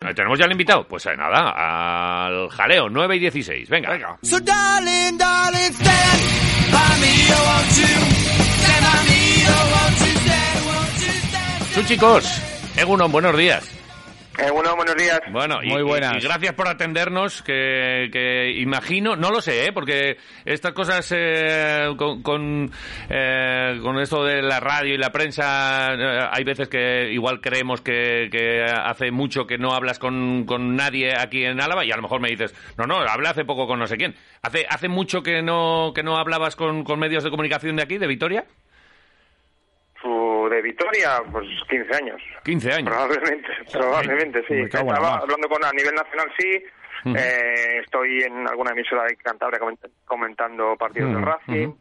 ¿Tenemos ya el invitado? Pues eh, nada, al jaleo, 9 y 16. Venga. Venga. So darling, darling, stand by me, oh, won't you? Stand by me, oh, won't you stand, won't you stand? Sus chicos, Egunon, buenos días. Eh, bueno, buenos días. Bueno, y, Muy buenas. y- y gracias por atendernos, que, que imagino, no lo sé, ¿eh? porque estas cosas eh, con, con, eh, con esto de la radio y la prensa, eh, hay veces que igual creemos que, que hace mucho que no hablas con, con nadie aquí en Álava y a lo mejor me dices, no, no, hablé hace poco con no sé quién. ¿Hace, hace mucho que no, que no hablabas con, con medios de comunicación de aquí, de Vitoria? De Vitoria, pues 15 años. 15 años. Probablemente, probablemente, sí. Estaba hablando con a nivel nacional, sí. Eh, estoy en alguna emisora de Cantabria coment- comentando partidos Ujú, del Racing. ujú.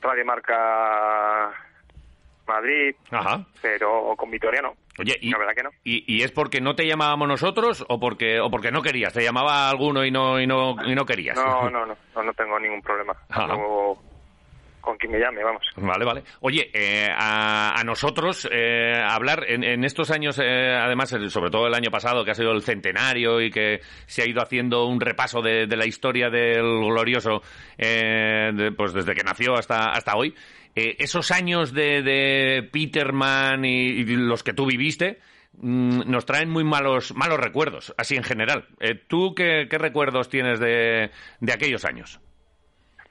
Radio Marca Madrid, Ajá. pero con Vitoria no. Oye, y, La verdad que no. y, y es porque no te llamábamos nosotros o porque o porque no querías? ¿Te llamaba alguno y no y no y no querías? No, no, no, no, no tengo ningún problema. Ajá. Con quien me llame, vamos. Vale, vale. Oye, eh, a, a nosotros eh, hablar en, en estos años, eh, además, sobre todo el año pasado, que ha sido el centenario y que se ha ido haciendo un repaso de, la historia del glorioso, de- pues desde que nació hasta, hasta hoy, esos años de, de Peterman y, los que tú viviste, mm, nos traen muy malos, malos recuerdos, así en general. ¿Tú qué, qué recuerdos tienes de, de aquellos años?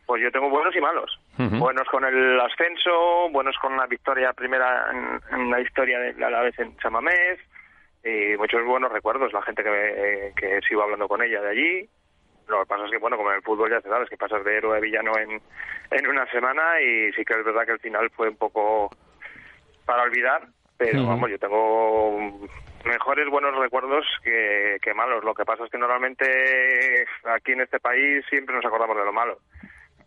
Pues yo tengo buenos y malos. Buenos con el ascenso, buenos con la victoria primera en, en la historia de la vez en Chamamés, y muchos buenos recuerdos, la gente que, me- que sigo hablando con ella de allí. Lo que pasa es que, bueno, como en el fútbol ya sabes, que pasas de héroe a villano en, en una semana y sí que es verdad que el final fue un poco para olvidar, pero vamos, yo tengo mejores buenos recuerdos que, que malos. Lo que pasa es que normalmente aquí en este país siempre nos acordamos de lo malo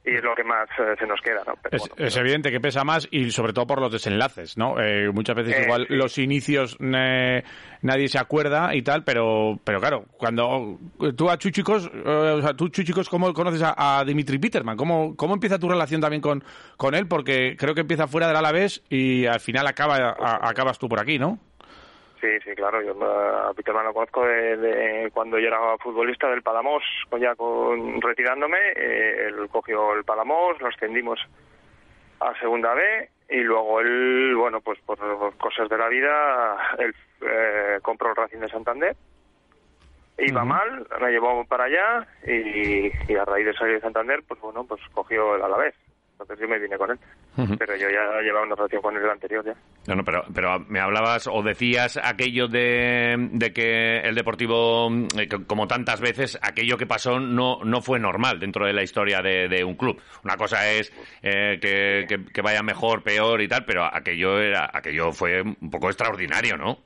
y es lo que más eh, se nos queda, ¿no? Pero Es, bueno, es evidente que pesa más y sobre todo por los desenlaces, ¿no? Eh, muchas veces Eh, igual sí. los inicios nadie se acuerda y tal, pero pero claro, cuando tú a Chuchicos, eh, o sea, tú Chuchicos, ¿cómo conoces a, a Dimitri Peterman? ¿Cómo, ¿Cómo empieza tu relación también con, con él? Porque creo que empieza fuera del Alavés y al final acaba a- acabas tú por aquí, ¿no? Sí, sí, claro. Yo a Peterman lo conozco de, de cuando yo era futbolista del Palamos, con- ya con, retirándome. eh, él cogió el Palamos, lo ascendimos a Segunda B y luego él, bueno, pues por cosas de la vida, él eh, compró el Racing de Santander. Iba mal, me llevó para allá y, y a raíz de salir de Santander, pues bueno, pues cogió el Alavés. Entonces yo me vine con él. Pero yo ya llevaba una relación con él anterior ya. No, no, pero, pero me hablabas o decías aquello de, de que el Deportivo, eh, como tantas veces, aquello que pasó no, no fue normal dentro de la historia de, de un club. Una cosa es eh, que, que- que vaya mejor, peor y tal, pero aquello, era, aquello fue un poco extraordinario, ¿no?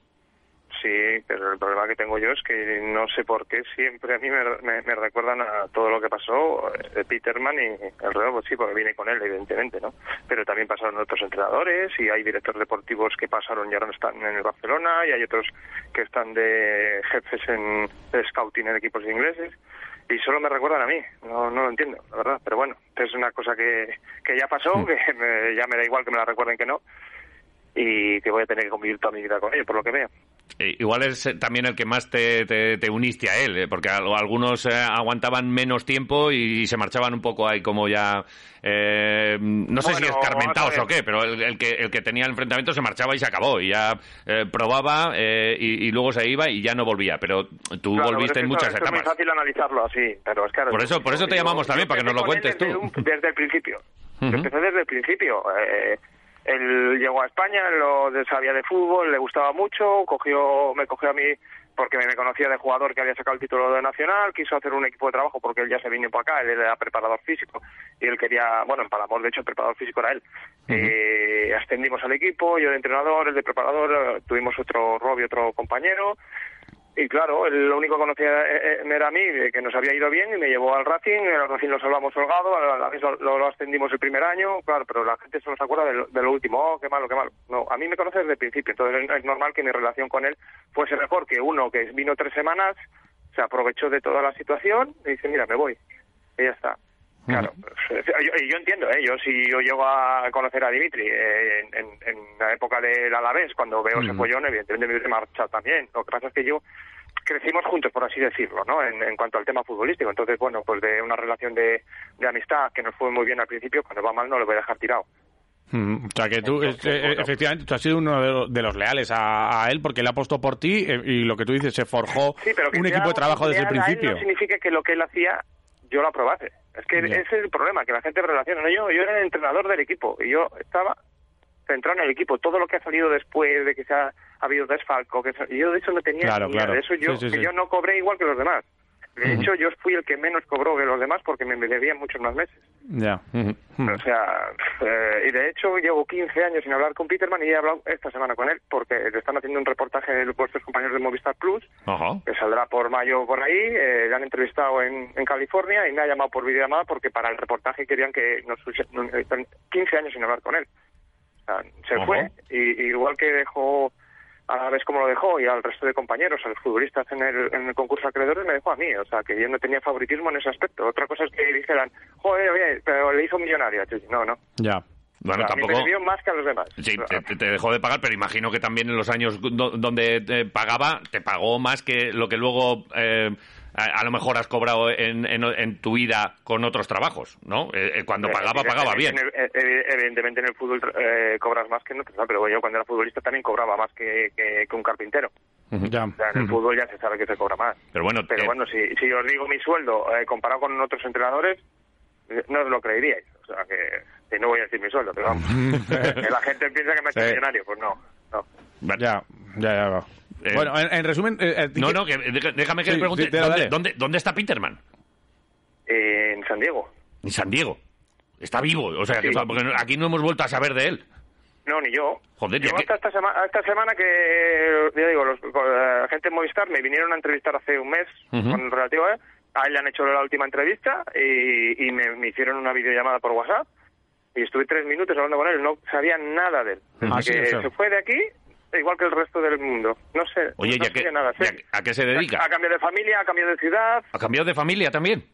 Sí, pero el problema que tengo yo es que no sé por qué siempre a mí me, me- me recuerdan a todo lo que pasó eh, de Peterman y el Real, pues sí, porque vine con él, evidentemente, ¿no? Pero también pasaron otros entrenadores y hay directores deportivos que pasaron y ahora no están en el Barcelona y hay otros que están de jefes en de scouting en equipos ingleses y solo me recuerdan a mí, no, no lo entiendo, la verdad, pero bueno, es una cosa que, que ya pasó, que me- ya me da igual que me la recuerden que no y que voy a tener que convivir toda mi vida con ello, por lo que veo. Eh, igual es eh, también el que más te, te- te uniste a él, eh, porque al- algunos eh, aguantaban menos tiempo y, se marchaban un poco ahí como ya... eh, no sé si Bueno, escarmentados vamos a o qué, pero el, el que, el que tenía el enfrentamiento se marchaba y se acabó. Y ya eh, probaba eh, y, y luego se iba y ya no volvía. Pero tú Claro, volviste pero en muchas etapas. Es muy fácil analizarlo así, pero es claro. Por eso- por eso te llamamos también, para que nos lo cuentes tú. Un- desde el principio. Yo Ujú. Empecé desde el principio. Eh, él llegó a España, lo sabía de fútbol, le gustaba mucho, cogió, me cogió a mí porque me conocía de jugador que había sacado el título de nacional, quiso hacer un equipo de trabajo porque él ya se vino para acá, él era preparador físico y él quería, bueno, en Palamor de hecho el preparador físico era él. Eh, ascendimos al equipo, yo de entrenador, él de preparador, eh, tuvimos otro Robbie, otro compañero y claro, lo único que conocía eh, eh, era a mí, que nos había ido bien, y me llevó al Racing, el Racing lo salvamos holgado, la vez lo, ascendimos el primer año, claro, pero la gente solo se acuerda de lo, de lo último, oh, qué malo, qué malo. No, a mí me conoce desde el principio, entonces es normal que mi relación con él fuese mejor que uno que vino tres semanas, se aprovechó de toda la situación y dice, mira, me voy, y ya está. Claro, pues, yo, y yo entiendo, ¿eh? yo si yo llego a conocer a Dimitri eh, en, en- la época del Alavés, cuando veo ese follón, evidentemente me hubiese marchado también. Lo que pasa es que yo crecimos juntos, por así decirlo, ¿no? En, en cuanto al tema futbolístico. Entonces, bueno, pues de una relación de, de amistad que nos fue muy bien al principio, cuando va mal no lo voy a dejar tirado. Mm, O sea, que tú, Entonces, eh, eh, bueno. efectivamente, tú has sido uno de los, de los leales a, a él porque él apostó por ti eh, y lo que tú dices, se forjó Sí, pero que un equipo de trabajo desde el principio. no significa que lo que él hacía yo lo aprobase. Es que ese es el problema, que la gente relaciona. ¿no? Yo, yo era el entrenador del equipo y yo estaba centrado en el equipo. Todo lo que ha salido después de que se ha, ha habido desfalco, que yo de eso no tenía Claro, ni claro. De eso yo, Sí, sí, que sí. yo no cobré igual que los demás. De hecho, yo fui el que menos cobró que los demás porque me debían muchos más meses. Ya. O sea, eh, y de hecho llevo 15 años sin hablar con Peterman y he hablado esta semana con él porque le están haciendo un reportaje de vuestros compañeros de Movistar Plus que saldrá por mayo por ahí, eh, le han entrevistado en, en California y me ha llamado por videollamada porque para el reportaje querían que nos están 15 años sin hablar con él. O sea, se fue y igual que dejó a la vez como lo dejó y al resto de compañeros, a los futbolistas en el, en el concurso acreedores, me dejó a mí. O sea, que yo no tenía favoritismo en ese aspecto. Otra cosa es que dijeran, joder, oye, pero le hizo millonaria. No, no. Ya. Bueno, O sea, a mí tampoco... me más que a los demás. Sí, te, te- te dejó de pagar, pero imagino que también en los años do- donde te pagaba, te pagó más que lo que luego eh, a, a lo mejor has cobrado en, en- en tu vida con otros trabajos, ¿no? Eh, eh, cuando pagaba, pagaba bien. Evidentemente en el- eh, fútbol eh, cobras más que en otros, ¿no? pero yo cuando era futbolista también cobraba más que, que, que un carpintero. Ya. O sea, en el fútbol ya se sabe que se cobra más. Pero bueno, Pero eh, bueno, si, si os digo mi sueldo eh, comparado con otros entrenadores, eh, no os lo creeríais. O sea, que, que no voy a decir mi sueldo, pero vamos. que la gente piensa que me he hecho Sí. millonario. Pues no, no. Ya, ya, ya. Eh, bueno, en, en resumen... eh, eh, no, ¿qué- no, que, déjame que Sí, le pregunte, sí, dale, ¿dónde, dale. dónde, dónde está Peterman? Eh, en San Diego. En San Diego. Está vivo, o sea, que- porque aquí no hemos vuelto a saber de él. No, ni yo. Joder, yo que- hasta esta, sema- esta semana que, ya digo, los, la gente de Movistar me vinieron a entrevistar hace un mes Ujú. con relativo a él. A él le han hecho la última entrevista y, y me, me hicieron una videollamada por WhatsApp y estuve tres minutos hablando con él. No sabía nada de él. Desde Ah, sí, que o sea. se fue de aquí, igual que el resto del mundo. No sé. Oye, no ¿y a qué- sabía nada. a- a qué se dedica? Ha cambiado de familia, ha cambiado de ciudad. ¿Ha cambiado de familia también?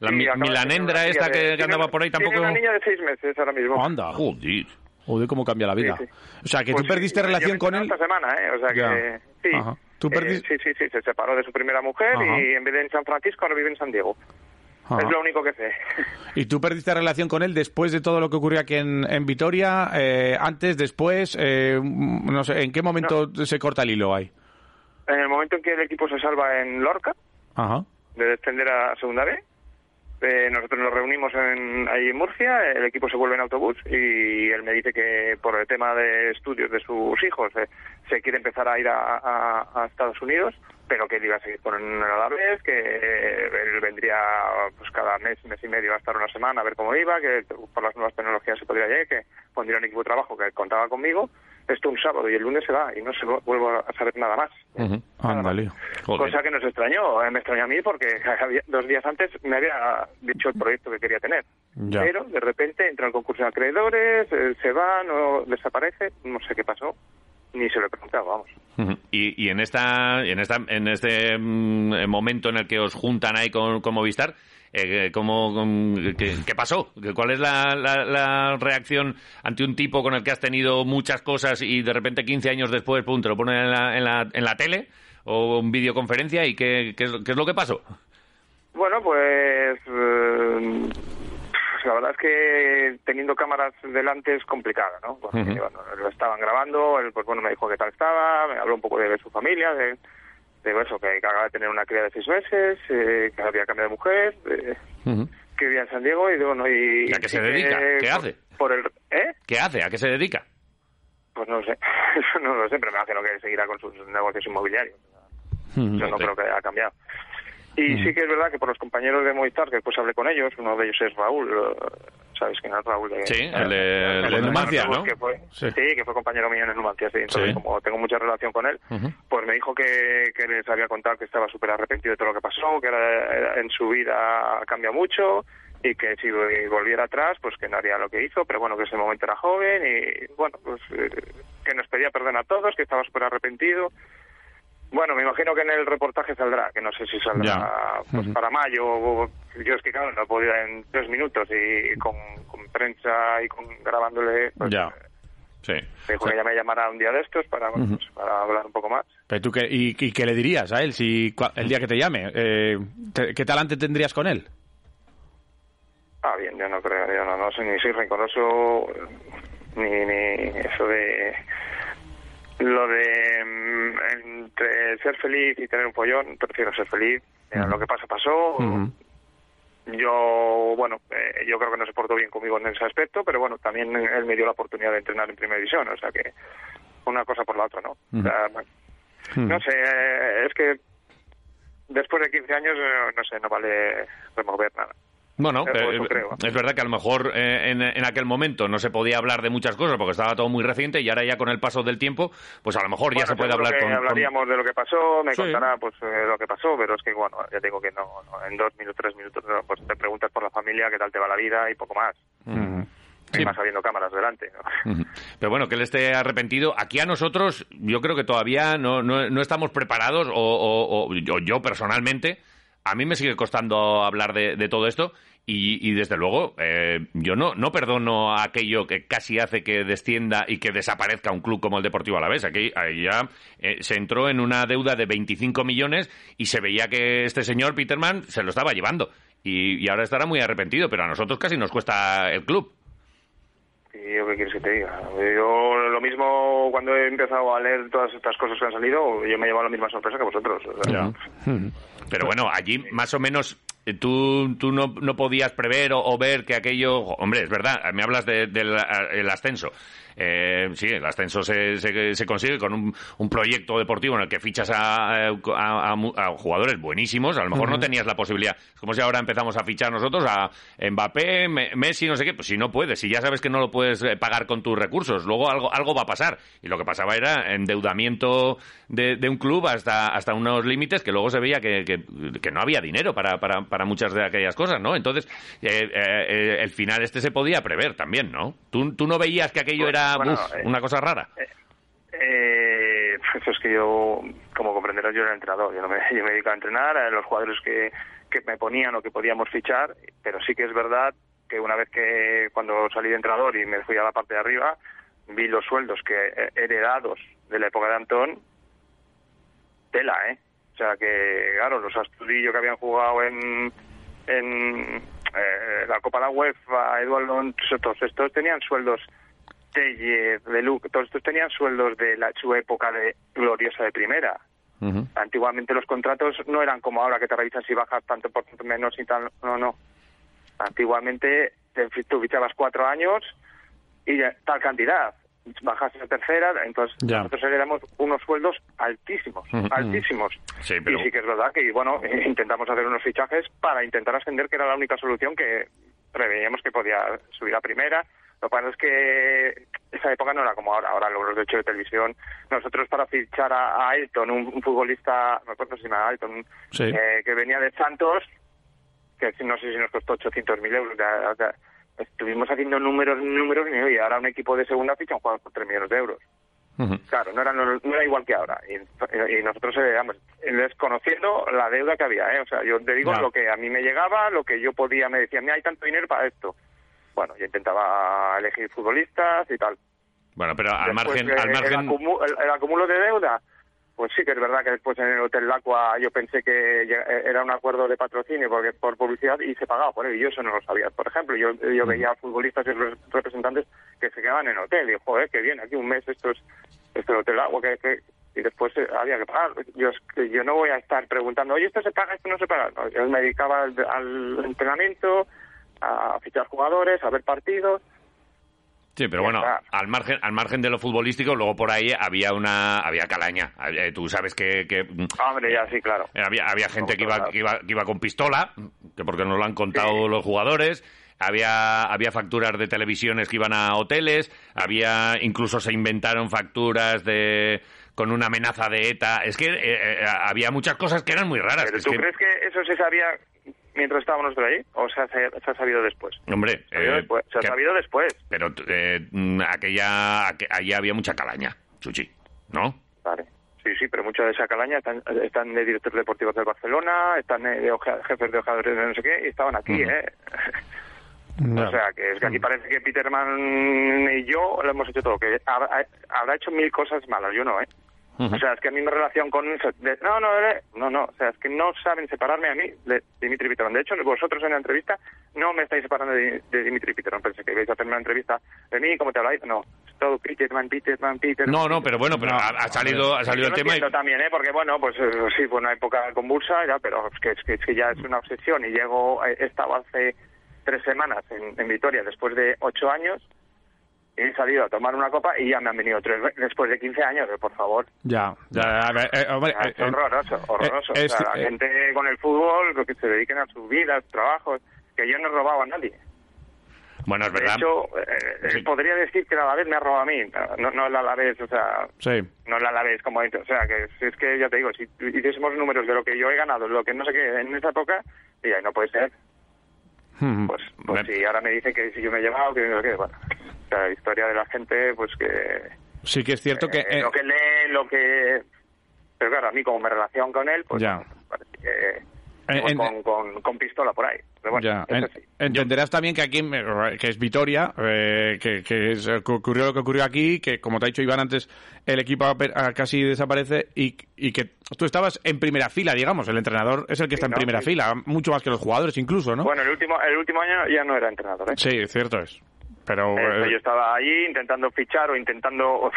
La Sí, mi- milanendra esta de- que, tiene andaba por ahí tampoco... Tiene una niña de seis meses ahora mismo. Anda. Joder. Joder, cómo cambia la vida. Sí, sí. O sea, que Pues tú perdiste relación con él... Esta semana, ¿eh? O sea que. Ya. Sí. Ajá. ¿Tú Eh, sí, sí, sí. Se separó de su primera mujer Ajá. y en vez de en San Francisco ahora vive en San Diego. Ajá. Es lo único que sé. ¿Y tú perdiste relación con él después de todo lo que ocurrió aquí en, en Vitoria? Eh, ¿Antes, después? Eh, mm, no sé, ¿en qué momento se corta el hilo ahí? En el momento en que el equipo se salva en Lorca, Ajá. de descender a Segunda B, eh, nosotros nos reunimos en, ahí en Murcia, el equipo se vuelve en autobús y él me dice que por el tema de estudios de sus hijos eh, se quiere empezar a ir a, a- a Estados Unidos, pero que él iba a seguir con el Alavés, que él vendría pues cada mes, mes y medio a estar una semana a ver cómo iba, que por las nuevas tecnologías se podría llegar, que pondría un equipo de trabajo que contaba conmigo. Esto un sábado y el lunes se va y no se vuelvo a saber nada más. Nada más. Joder. Cosa que nos extrañó, eh, me extrañó a mí porque dos días antes me había dicho el proyecto que quería tener. Ya. Pero de repente entra el concurso de acreedores, eh, se va, no desaparece, no sé qué pasó, ni se lo he preguntado, vamos. Y, y en esta, en esta, en este mm, momento en el que os juntan ahí con, con Movistar, eh, ¿cómo, con- qué, qué pasó? ¿Cuál es la, la- la reacción ante un tipo con el que has tenido muchas cosas y de repente 15 años después, pum, te lo ponen en la, en la, en la tele o en videoconferencia y qué, qué, es, qué es lo que pasó? Bueno, pues eh, la verdad es que teniendo cámaras delante es complicado, ¿no? Porque, bueno, lo estaban grabando, él pues bueno me dijo qué tal estaba, me habló un poco de su familia, de, de eso, que, acababa de tener una cría de seis meses, eh, que había cambiado de mujer, eh, que vivía en San Diego y de, bueno y ¿Y a qué se dedica? ¿Qué por- hace? Por el, ¿eh? ¿Qué hace? ¿A qué se dedica? Pues no lo sé, no lo sé, pero me imagino que seguirá con sus negocios inmobiliarios. Yo no creo que haya cambiado. Y sí que es verdad que por los compañeros de Movistar, que después hablé con ellos, uno de ellos es Raúl, ¿sabes quién es Raúl? De, Sí, el de- el de Numancia, Numancia, ¿no? Que fue, Sí. sí. que fue compañero mío en el Numancia, sí. Entonces, Sí. como tengo mucha relación con él, pues me dijo que, que les había contado que estaba súper arrepentido de todo lo que pasó, que era- era- en su vida cambia mucho y que si volviera atrás, pues que no haría lo que hizo, pero bueno, que ese momento era joven y bueno, pues eh, que nos pedía perdón a todos, que estaba súper arrepentido. Bueno, me imagino que en el reportaje saldrá, que no sé si saldrá pues para mayo. o- Yo es que claro, no podía en tres minutos y con, con prensa y con grabándole. Pues, Ya. Sí. Dijo que ya me llamara un día de estos para, bueno, pues, para hablar un poco más. Pero tú qué, y, y qué le dirías a él si el día que te llame? Eh, te- ¿Qué talante tendrías con él? Ah, bien, yo no creo, yo no, no soy ni soy rencoroso, ni, ni eso de... Lo de mm, entre ser feliz y tener un follón, prefiero ser feliz. Lo que pasa, pasó. Yo, bueno, eh, yo creo que no se portó bien conmigo en ese aspecto, pero bueno, también él me dio la oportunidad de entrenar en primera división, o sea que una cosa por la otra, ¿no? O sea, bueno, No sé, eh, es que después de 15 años, eh, no sé, no vale remover nada. Bueno, pero, eh, creo. es verdad que a lo mejor eh, en, en aquel momento no se podía hablar de muchas cosas porque estaba todo muy reciente y ahora ya con el paso del tiempo, pues a lo mejor ya Bueno, se puede hablar con, con- hablaríamos de lo que pasó, me Sí. contará pues eh, lo que pasó, pero es que bueno, ya digo que no, no, en dos minutos, tres minutos, no, pues te preguntas por la familia, qué tal te va la vida y poco más. Ujú. Y más habiendo cámaras delante. Pero bueno, que él esté arrepentido. Aquí a nosotros, yo creo que todavía no, no, no estamos preparados, o, o- o yo, yo personalmente, a mí me sigue costando hablar de, de todo esto. Y, y desde luego, eh, yo no, no perdono a aquello que casi hace que descienda y que desaparezca un club como el Deportivo Alavés. Aquí ahí ya eh, se entró en una deuda de 25 millones y se veía que este señor Peterman se lo estaba llevando. Y, y ahora estará muy arrepentido, pero a nosotros casi nos cuesta el club. ¿Y yo qué quieres que te diga? Yo lo mismo cuando he empezado a leer todas estas cosas que han salido, yo me he llevado la misma sorpresa que vosotros. o sea, Pero bueno, allí más o menos eh, tú, tú no, no podías prever o, o ver que aquello... Hombre, es verdad, me hablas de- del el ascenso. Eh, sí, el ascenso se, se, se consigue con un, un proyecto deportivo en el que fichas a, a- a mu- a jugadores buenísimos. A lo mejor no tenías la posibilidad. Es como si ahora empezamos a fichar nosotros a Mbappé, Me- Messi, no sé qué. Pues si no puedes, si ya sabes que no lo puedes eh, pagar con tus recursos, luego algo, algo va a pasar. Y lo que pasaba era endeudamiento de, de un club hasta, hasta unos límites que luego se veía que, que, que no había dinero para, para, para muchas de aquellas cosas, ¿no? Entonces, eh, eh, eh, el final este se podía prever también, ¿no? ¿Tú, tú no veías que aquello Bueno, era bueno, uf, eh, una cosa rara? Eh, pues es que yo, como comprenderás, yo era entrenador. Yo, no me, yo me dedico a entrenar a los jugadores que, que me ponían o que podíamos fichar, pero sí que es verdad que una vez que cuando salí de entrenador y me fui a la parte de arriba, vi los sueldos que eh, heredados de la época de Antón, tela, ¿eh? O sea que, claro, los Astudillo que habían jugado en, en eh, la Copa de la UEFA, Eduardo, todos estos tenían sueldos Telle, de Luke, todos estos tenían sueldos de la, su época de gloriosa de primera. Antiguamente los contratos no eran como ahora que te revisan si bajas tanto por menos y tal. No, no. Antiguamente te, tú fichabas cuatro años y ya, tal cantidad. Bajas a tercera, entonces Ya. nosotros éramos unos sueldos altísimos, altísimos. Sí, pero- Y sí que es verdad que, bueno, intentamos hacer unos fichajes para intentar ascender, que era la única solución que preveíamos que podía subir a primera. Lo que pasa es que esa época no era como ahora, ahora los derechos de televisión. Nosotros para fichar a, a Ailton, un, un futbolista, no recuerdo si llama Ailton, Sí. eh, que venía de Santos, que no sé si nos costó 800.000 euros. ya- ya- estuvimos haciendo números, números, y ahora un equipo de segunda ficha un jugador por 3 millones de euros. Claro, no era, no, no era igual que ahora. Y, y nosotros, eh, vamos, desconociendo la deuda que había, ¿eh? O sea, yo te digo lo que a mí me llegaba, lo que yo podía, me decían, mira, hay tanto dinero para esto. Bueno, yo intentaba elegir futbolistas y tal. Bueno, pero al Después, margen... eh, Al el, margen... el- el acumulo de deuda, pues sí que es verdad que después en el Hotel Lacua yo pensé que lleg- era un acuerdo de patrocinio porque por publicidad y se pagaba por él y yo eso no lo sabía. Por ejemplo, yo, yo veía futbolistas y re- representantes que se quedaban en hotel y digo, joder, qué bien, aquí un mes esto es, esto es el Hotel Lacua, que, que- y después eh, había que pagar. Yo, que yo no voy a estar preguntando, oye, esto se paga, esto no se paga. No, yo me dedicaba al, al entrenamiento, a fichar jugadores, a ver partidos Sí, pero bueno, al margen, al margen de lo futbolístico, luego por ahí había una, había calaña. Eh, Tú sabes que, que, mm, Hombre, ya sí, claro. había, había gente que iba, que iba, que iba con pistola, que porque nos lo han contado Sí. los jugadores. Había, había facturas de televisiones que iban a hoteles, había, incluso se inventaron facturas de con una amenaza de ETA. Es que eh, eh, había muchas cosas que eran muy raras. ¿Pero tú crees que eso se sabía mientras estábamos nosotros allí? ¿O se ha, se ha sabido después? Hombre, Se ha sabido eh, después. Se ha que- sabido después. pero eh, mm, aquella, aqu- allí había mucha calaña, Chuchi, ¿no? Vale. Sí, sí, pero muchos de esa calaña están, están de directores deportivos del Barcelona, están eh, de jefes de ojeadores de no sé qué, y estaban aquí. ¿eh? O sea, que es que aquí parece que Peterman y yo lo hemos hecho todo, que habrá, habrá hecho mil cosas malas, yo no, ¿eh? O sea, es que a mí mi relación con eso, de- no, no, eh, no, no, o sea, es que no saben separarme a mí de Dimitri Peterman. De hecho, vosotros en la entrevista no me estáis separando de, de Dimitri Peterman. Pensé que ibais a hacerme una entrevista de mí, ¿cómo te habláis? No, es todo Peterman, Peterman, Peterman. No, no, pero bueno, pero ha, ha salido, ha salido el tema y... también, ¿eh? Porque, bueno, pues eh, sí, fue una época convulsa, ya, pero es que, es que, es que ya es una obsesión. Y llego, eh, he estado hace tres semanas en, en Vitoria después de ocho años he salido a tomar una copa y ya me han venido tres después de 15 años, eh, por favor. Ya, ya, a ver, eh, hombre, Ah, eh, es horroroso, horroroso. eh, o sea, la eh, gente con el fútbol, lo que se dediquen a sus vidas, trabajos, que yo no he robado a nadie. Bueno, es De verdad. hecho, eh, Sí. podría decir que el Alavés me ha robado a mí, no, no el Alavés, o sea, Sí. no la Alavés como o sea que si es que ya te digo si hiciésemos números de lo que yo he ganado lo que no sé qué en esa época y ahí no puede ser Mm. pues pues si ahora me dice que si yo me he llevado que no sé qué bueno la historia de la gente pues que Sí que es cierto que... eh, eh, lo que lee lo que pero claro a mí como mi relación con él pues Ya. parece que En- pues, en- con, con, con pistola por ahí pero bueno Ya, en- así. entenderás también que aquí, eh, que es Vitoria, eh, que, que es- que ocurrió lo que ocurrió aquí, que como te ha dicho Iván antes, el equipo casi desaparece y, y que tú estabas en primera fila, digamos, el entrenador es el que está en ¿no? primera Sí. fila, mucho más que los jugadores incluso, ¿no? bueno el último el último año ya no era entrenador ¿eh? Sí, cierto es. Pero... Eh, eh, yo estaba allí intentando fichar o intentando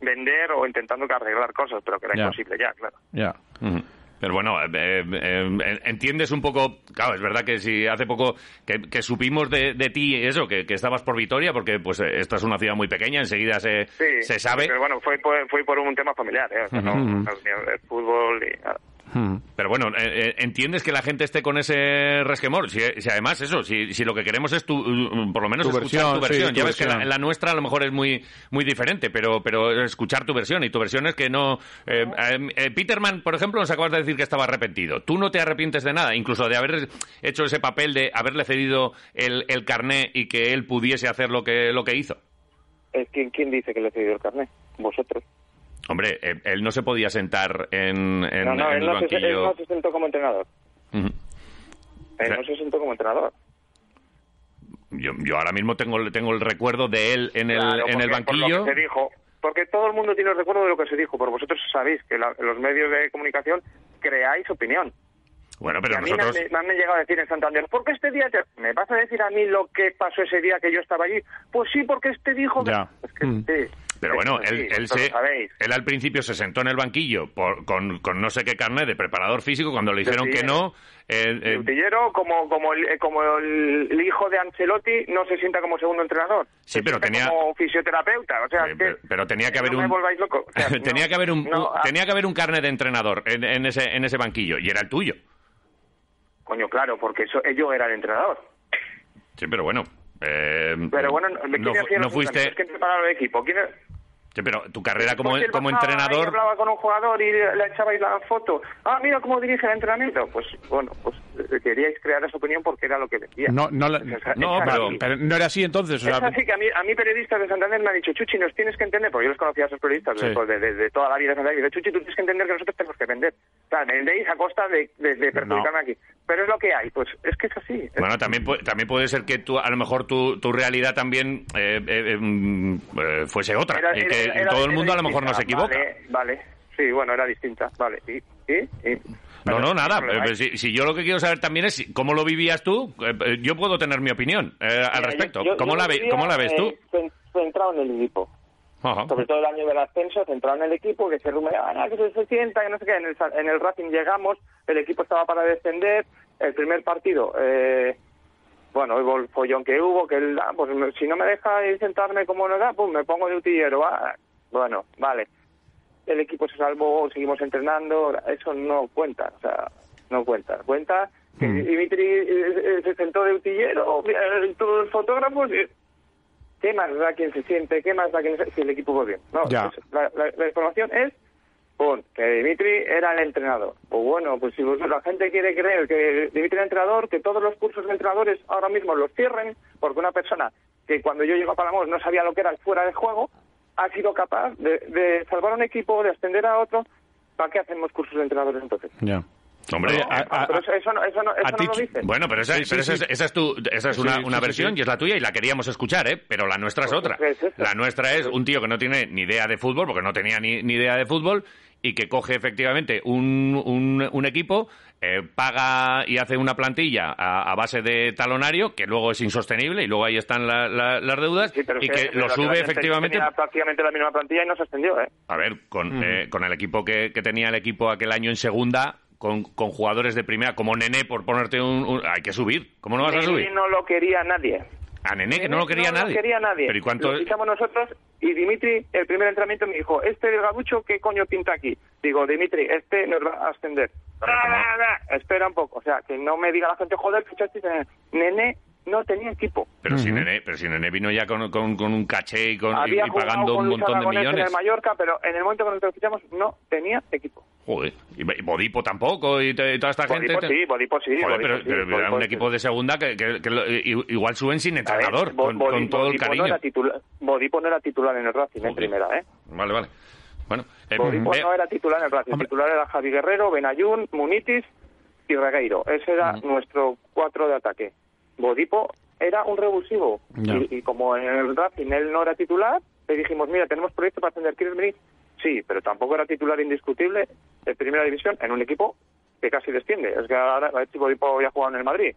vender o intentando arreglar cosas, pero que era Ya. imposible ya, claro. ya. Ujú. Pero bueno, eh, eh, eh, entiendes un poco, claro, es verdad que si hace poco que, que supimos de, de ti eso, que, que estabas por Vitoria, porque pues eh, esta es una ciudad muy pequeña, enseguida se, Sí, se sabe. Pero bueno, fue, fue, fue por un tema familiar, ¿eh? O sea, no, el fútbol y nada. Mm. Pero bueno, eh, eh, entiendes que la gente esté con ese resquemor. Si, si además eso, si, si lo que queremos es tu, mm, por lo menos Tu escuchar versión, tu versión. sí, ya tu ves que la, la nuestra a lo mejor es muy muy diferente, pero pero escuchar tu versión y tu versión es que no. eh, eh, eh, Peterman, por ejemplo, nos acabas de decir que estaba arrepentido. Tú no te arrepientes de nada, incluso de haber hecho ese papel de haberle cedido el, el carné y que él pudiese hacer lo que lo que hizo. ¿quién, ¿Quién dice que le he cedido el carnet? Vosotros. Hombre, eh, él no se podía sentar en, en, no, no, en él el no, se, él no se sentó como entrenador. Él no se sentó como entrenador. Yo, yo ahora mismo tengo, el- tengo el recuerdo de él en el, Claro, en el por banquillo. lo que se dijo, porque todo el mundo tiene el recuerdo de lo que se dijo, pero vosotros sabéis que la- los medios de comunicación creáis opinión. Bueno, Y pero a mí me han, nosotros... me han llegado a decir en Santander, ¿por qué este día te- me vas a decir a mí lo que pasó ese día que yo estaba allí? Pues sí, porque este dijo... que- Ya. Es que Mm. sí, Pero bueno, sí, él, él, se, él al principio se sentó en el banquillo por- con, con no sé qué carnet de preparador físico. Cuando le dijeron que no, eh, eh, utillero, como, como, el, eh, como el, hijo de Ancelotti, no se sienta como segundo entrenador. Sí, Se pero tenía- como fisioterapeuta. O sea, eh, es que pero, pero tenía que no haber me un volváis loco. O sea, tenía no, que haber un, no, ah, tenía que haber un carnet de entrenador en, en ese en ese banquillo y era el tuyo. Coño, claro, porque eso, yo era el entrenador. Sí, pero bueno. Eh, Pero bueno, ¿quién no, no fuiste. preparaba el equipo? ¿Quién Sí, pero tu carrera como, él como entrenador. hablaba con un jugador y le, echabais la foto. Ah, mira cómo dirige el entrenamiento. Pues bueno, pues eh, queríais crear esa opinión porque era lo que decía. No, no, la- Es- es- no, pero- no era así entonces. o Es así que a mí, a mí periodistas de Santander me han dicho, Chuchi, nos tienes que entender, porque yo los conocía a esos periodistas Sí. de, pues, de- toda la vida de Santander, y dice, Chuchi, tú tienes que entender que nosotros tenemos que vender. O sea, vendéis a costa de, de, de perjudicarme aquí. Pero es lo que hay, pues es que es así. Bueno, también puede, también puede ser que tú, a lo mejor tu, tu realidad también eh, eh, mm, eh, fuese otra era- y era- que era- y todo el mundo a lo mejor no se equivoca. Vale, vale. Sí, bueno, era distinta. Vale. ¿Y? ¿Y? ¿Y? No, no, nada. Eh. Si, si yo lo que quiero saber también es cómo lo vivías tú. eh, eh, yo puedo tener mi opinión eh, al Mira, respecto. yo- yo- ¿Cómo, yo la ve- vivía, ¿Cómo la ves eh, tú? cen- Centrado en el equipo. Ajá. Sobre todo el año del ascenso, centrado en el equipo, que se rumoreaba "Ah, que se, se sienta, que no sé qué. En el, en el Racing llegamos, el equipo estaba para descender. El primer partido, eh, bueno, el follón que hubo, que él, ah, pues me- si no me deja ir sentarme como no da, pues me pongo de utillero. ah, bueno, vale. El equipo se salvó, seguimos entrenando, eso no cuenta, o sea, no cuenta. Cuenta que Mm. Dimitri eh, eh, se sentó de utillero, todos los fotógrafos, ¿qué más da quien se siente? ¿Qué más da quien se, si el equipo va bien? No, pues, la- la información es pon que Dimitri era el entrenador. Pues bueno, pues si la gente quiere creer que Dimitri era entrenador, que todos los cursos de entrenadores ahora mismo los cierren, porque una persona que cuando yo llego a Palamos no sabía lo que era el fuera de juego, ha sido capaz de, de salvar un equipo, de ascender a otro. ¿Para qué hacemos cursos de entrenadores entonces? Ya. Hombre, a- a- Pero eso, eso no, eso no, eso a no ti- lo dicen. Bueno, pero esa, Sí, sí, pero esa sí. esa es tu, esa es una, Sí, una sí, versión sí. y es la tuya y la queríamos escuchar, ¿eh? Pero la nuestra es Pues otra. es. La nuestra es un tío que no tiene ni idea de fútbol, porque no tenía ni, ni idea de fútbol, y que coge efectivamente un, un, un equipo, eh, paga y hace una plantilla a, a base de talonario, que luego es insostenible, y luego ahí están la- la- las deudas, Sí, pero y que lo sube efectivamente... Tenía prácticamente la misma plantilla y no se ascendió, ¿eh? A ver, con, eh, con el equipo que, que tenía el equipo aquel año en segunda, con, con jugadores de primera, como Nené, por ponerte un, un- Hay que subir. ¿Cómo no vas a subir? no lo quería nadie. A Nené, que no lo quería no nadie. lo quería nadie. Pero ¿y cuánto? Lo fichamos nosotros y Dimitri, el primer entrenamiento me dijo, este delgaducho, ¿qué coño pinta aquí? Digo, Dimitri, este nos va a ascender. Espera un poco, o sea, que no me diga la gente, joder, fichaste Nene no tenía equipo. Pero, si Ujú. Nené, pero si Nené vino ya con, con- con un caché y, con, y- Había y jugado pagando con un montón de Aragonés en millones. el Mallorca, pero en el momento que nosotros fichamos no tenía equipo. Joder. Y Bodipo tampoco y, te- y toda esta Bodipo gente. sí, Bodipo sí, Joder, Bodipo pero, sí, pero era Bodipo un sí. equipo de segunda que, que- que igual suben sin ver, entrenador, Bo- con, Bodi- con todo el Bodipo cariño. No era titular, Bodipo no era titular en el Racing en primera, ¿eh? Vale, vale. Bueno, eh, Bodipo eh, no era titular en el Racing. Hombre. Titular era Javi Guerrero, Benayún, Munitis y Regueiro. Ese era nuestro cuatro de ataque. Bodipo era un revulsivo. Y, y como en el Racing él no era titular, le dijimos, mira, tenemos proyecto para ascender, ¿quieres venir? Sí, pero tampoco era titular indiscutible de primera división en un equipo que casi desciende. Es que ahora este Bodipo ya ha jugado en el Madrid.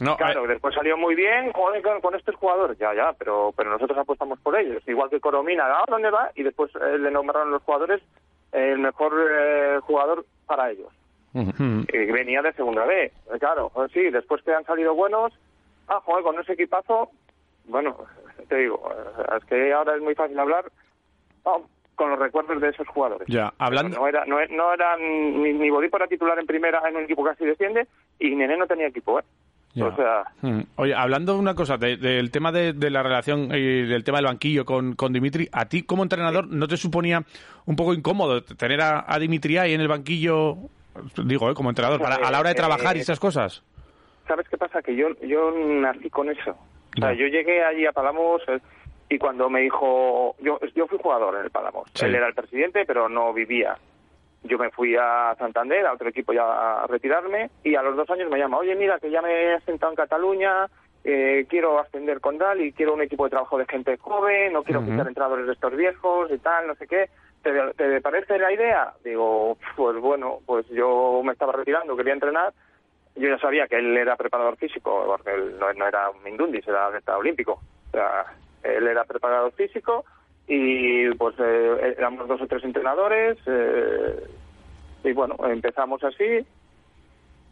No, Claro, eh, después salió muy bien, joder, con, con estos jugadores, ya, ya, pero pero nosotros apostamos por ellos. Igual que Coromina, ¿a dónde va? Y después eh, le nombraron los jugadores eh, el mejor eh, jugador para ellos. Y venía de segunda B, Eh, claro, eh, sí, después que han salido buenos, ah, joder, con ese equipazo, bueno, te digo, eh, es que ahora es muy fácil hablar ah, con los recuerdos de esos jugadores. Ya, hablando- No era, no, no era ni, ni era titular en primera en un equipo que casi desciende y Nené no tenía equipo, ¿eh? Ya. O sea, Mm. Oye, hablando de una cosa, de- del tema de, de la relación y del tema del banquillo con, con Dimitri, ¿a ti como entrenador no te suponía un poco incómodo tener a, a Dimitri ahí en el banquillo, digo, eh, como entrenador, para- a la hora de trabajar y Eh, esas cosas? ¿Sabes qué pasa? Que yo, yo nací con eso. O sea, Ya. yo llegué allí a Palamos eh, y cuando me dijo... Yo, yo fui jugador en el Palamos. Sí. Él era el presidente, pero no vivía. Yo me fui a Santander, a otro equipo ya a retirarme, y a los dos años me llama, oye, mira, que ya me he sentado en Cataluña, eh, quiero ascender con Dal y quiero un equipo de trabajo de gente joven, no quiero Ujú. fichar entrenadores de estos viejos y tal, no sé qué. ¿Te, ¿Te parece la idea? Digo, pues bueno, pues yo me estaba retirando, quería entrenar, yo ya sabía que él era preparador físico, porque él no, no era un Mindundis, era atleta olímpico. O sea, él era preparador físico y pues eh, éramos dos o tres entrenadores eh, y bueno, empezamos así.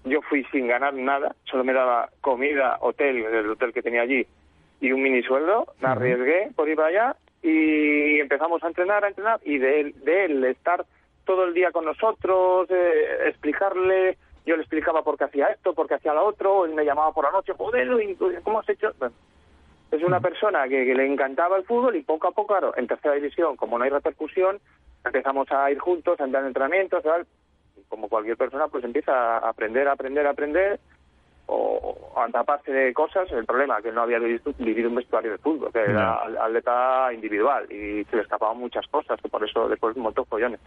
Yo fui sin ganar nada, solo me daba comida, hotel, el hotel que tenía allí y un mini sueldo. Me arriesgué por ir para allá y empezamos a entrenar, a entrenar y de él, de él estar todo el día con nosotros, eh, explicarle, yo le explicaba por qué hacía esto, por qué hacía lo otro, él me llamaba por la noche, joder, ¿y ¿cómo has hecho? Bueno, es una persona que, que le encantaba el fútbol y poco a poco, claro, en tercera división, como no hay repercusión, empezamos a ir juntos, a entrar en entrenamientos, tal, y como cualquier persona, pues empieza a aprender, a aprender, a aprender, o, o a taparse de cosas. El problema que él no había vivido, vivido un vestuario de fútbol, que era al- atleta individual y se le escapaban muchas cosas, que por eso después montó follones.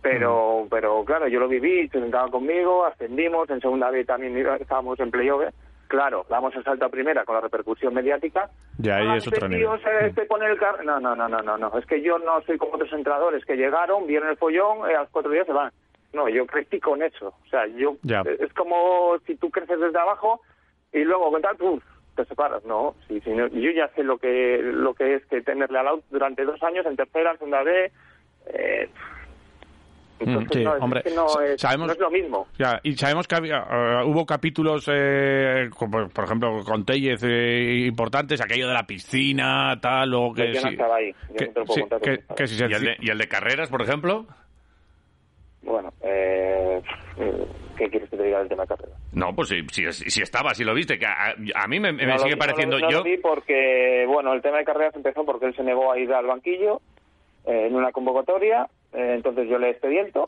Pero, pero claro, yo lo viví, se sentaba conmigo, ascendimos, en segunda vez también estábamos en playoff. ¿eh? Claro, damos el salto a primera con la repercusión mediática. Ya, ahí Ah, es otro este tío nivel. se- este pone el car- No, no, no, no, no, no. Es que yo no soy como otros entrenadores que llegaron, vieron el follón, y a los cuatro días se van. No, yo crecí con eso. O sea, yo Ya. es como si tú creces desde abajo y luego con tal, te separas. No, sí, sí, no. yo ya sé lo que lo que es que tenerle al lado durante dos años en tercera, en segunda B. Eh, Entonces, sí, no, es hombre, que no, es, sabemos- no es lo mismo. Ya, y sabemos que había, eh, hubo capítulos, eh, como, por ejemplo, con Tellez eh, importantes, aquello de la piscina, tal, o que... Yo no sí- estaba ahí, yo que, no te lo puedo sí, contar que- porque que si se- ¿Y el, de, y el de carreras, por ejemplo? Bueno, eh, ¿qué quieres que te diga del tema de carrera? No, pues si, si, si estaba, si lo viste, que a, a mí me, me No sigue vi, pareciendo no no yo... vi porque, bueno, el tema de carreras empezó porque él se negó a ir al banquillo eh, en una convocatoria, eh, entonces yo le expediento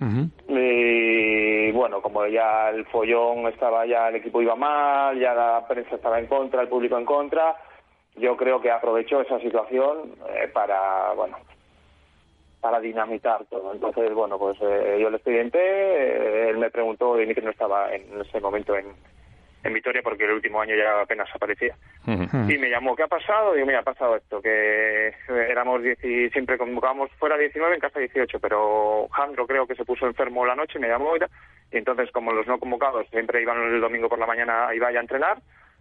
Ujú. y bueno, como ya el follón estaba, ya el equipo iba mal, ya la prensa estaba en contra, el público en contra, yo creo que aprovechó esa situación eh, para, bueno, para dinamitar todo. Entonces, bueno, pues eh, yo le expedienté, eh, él me preguntó, y que no estaba en ese momento en, en Vitoria porque el último año ya apenas aparecía. Y me llamó, ¿qué ha pasado? Digo, mira, ha pasado esto, que eh, éramos 10 y siempre convocábamos fuera 19, en casa 18, pero Jandro creo que se puso enfermo la noche, me llamó y y entonces como los no convocados siempre iban el domingo por la mañana, iba ya a entrenar,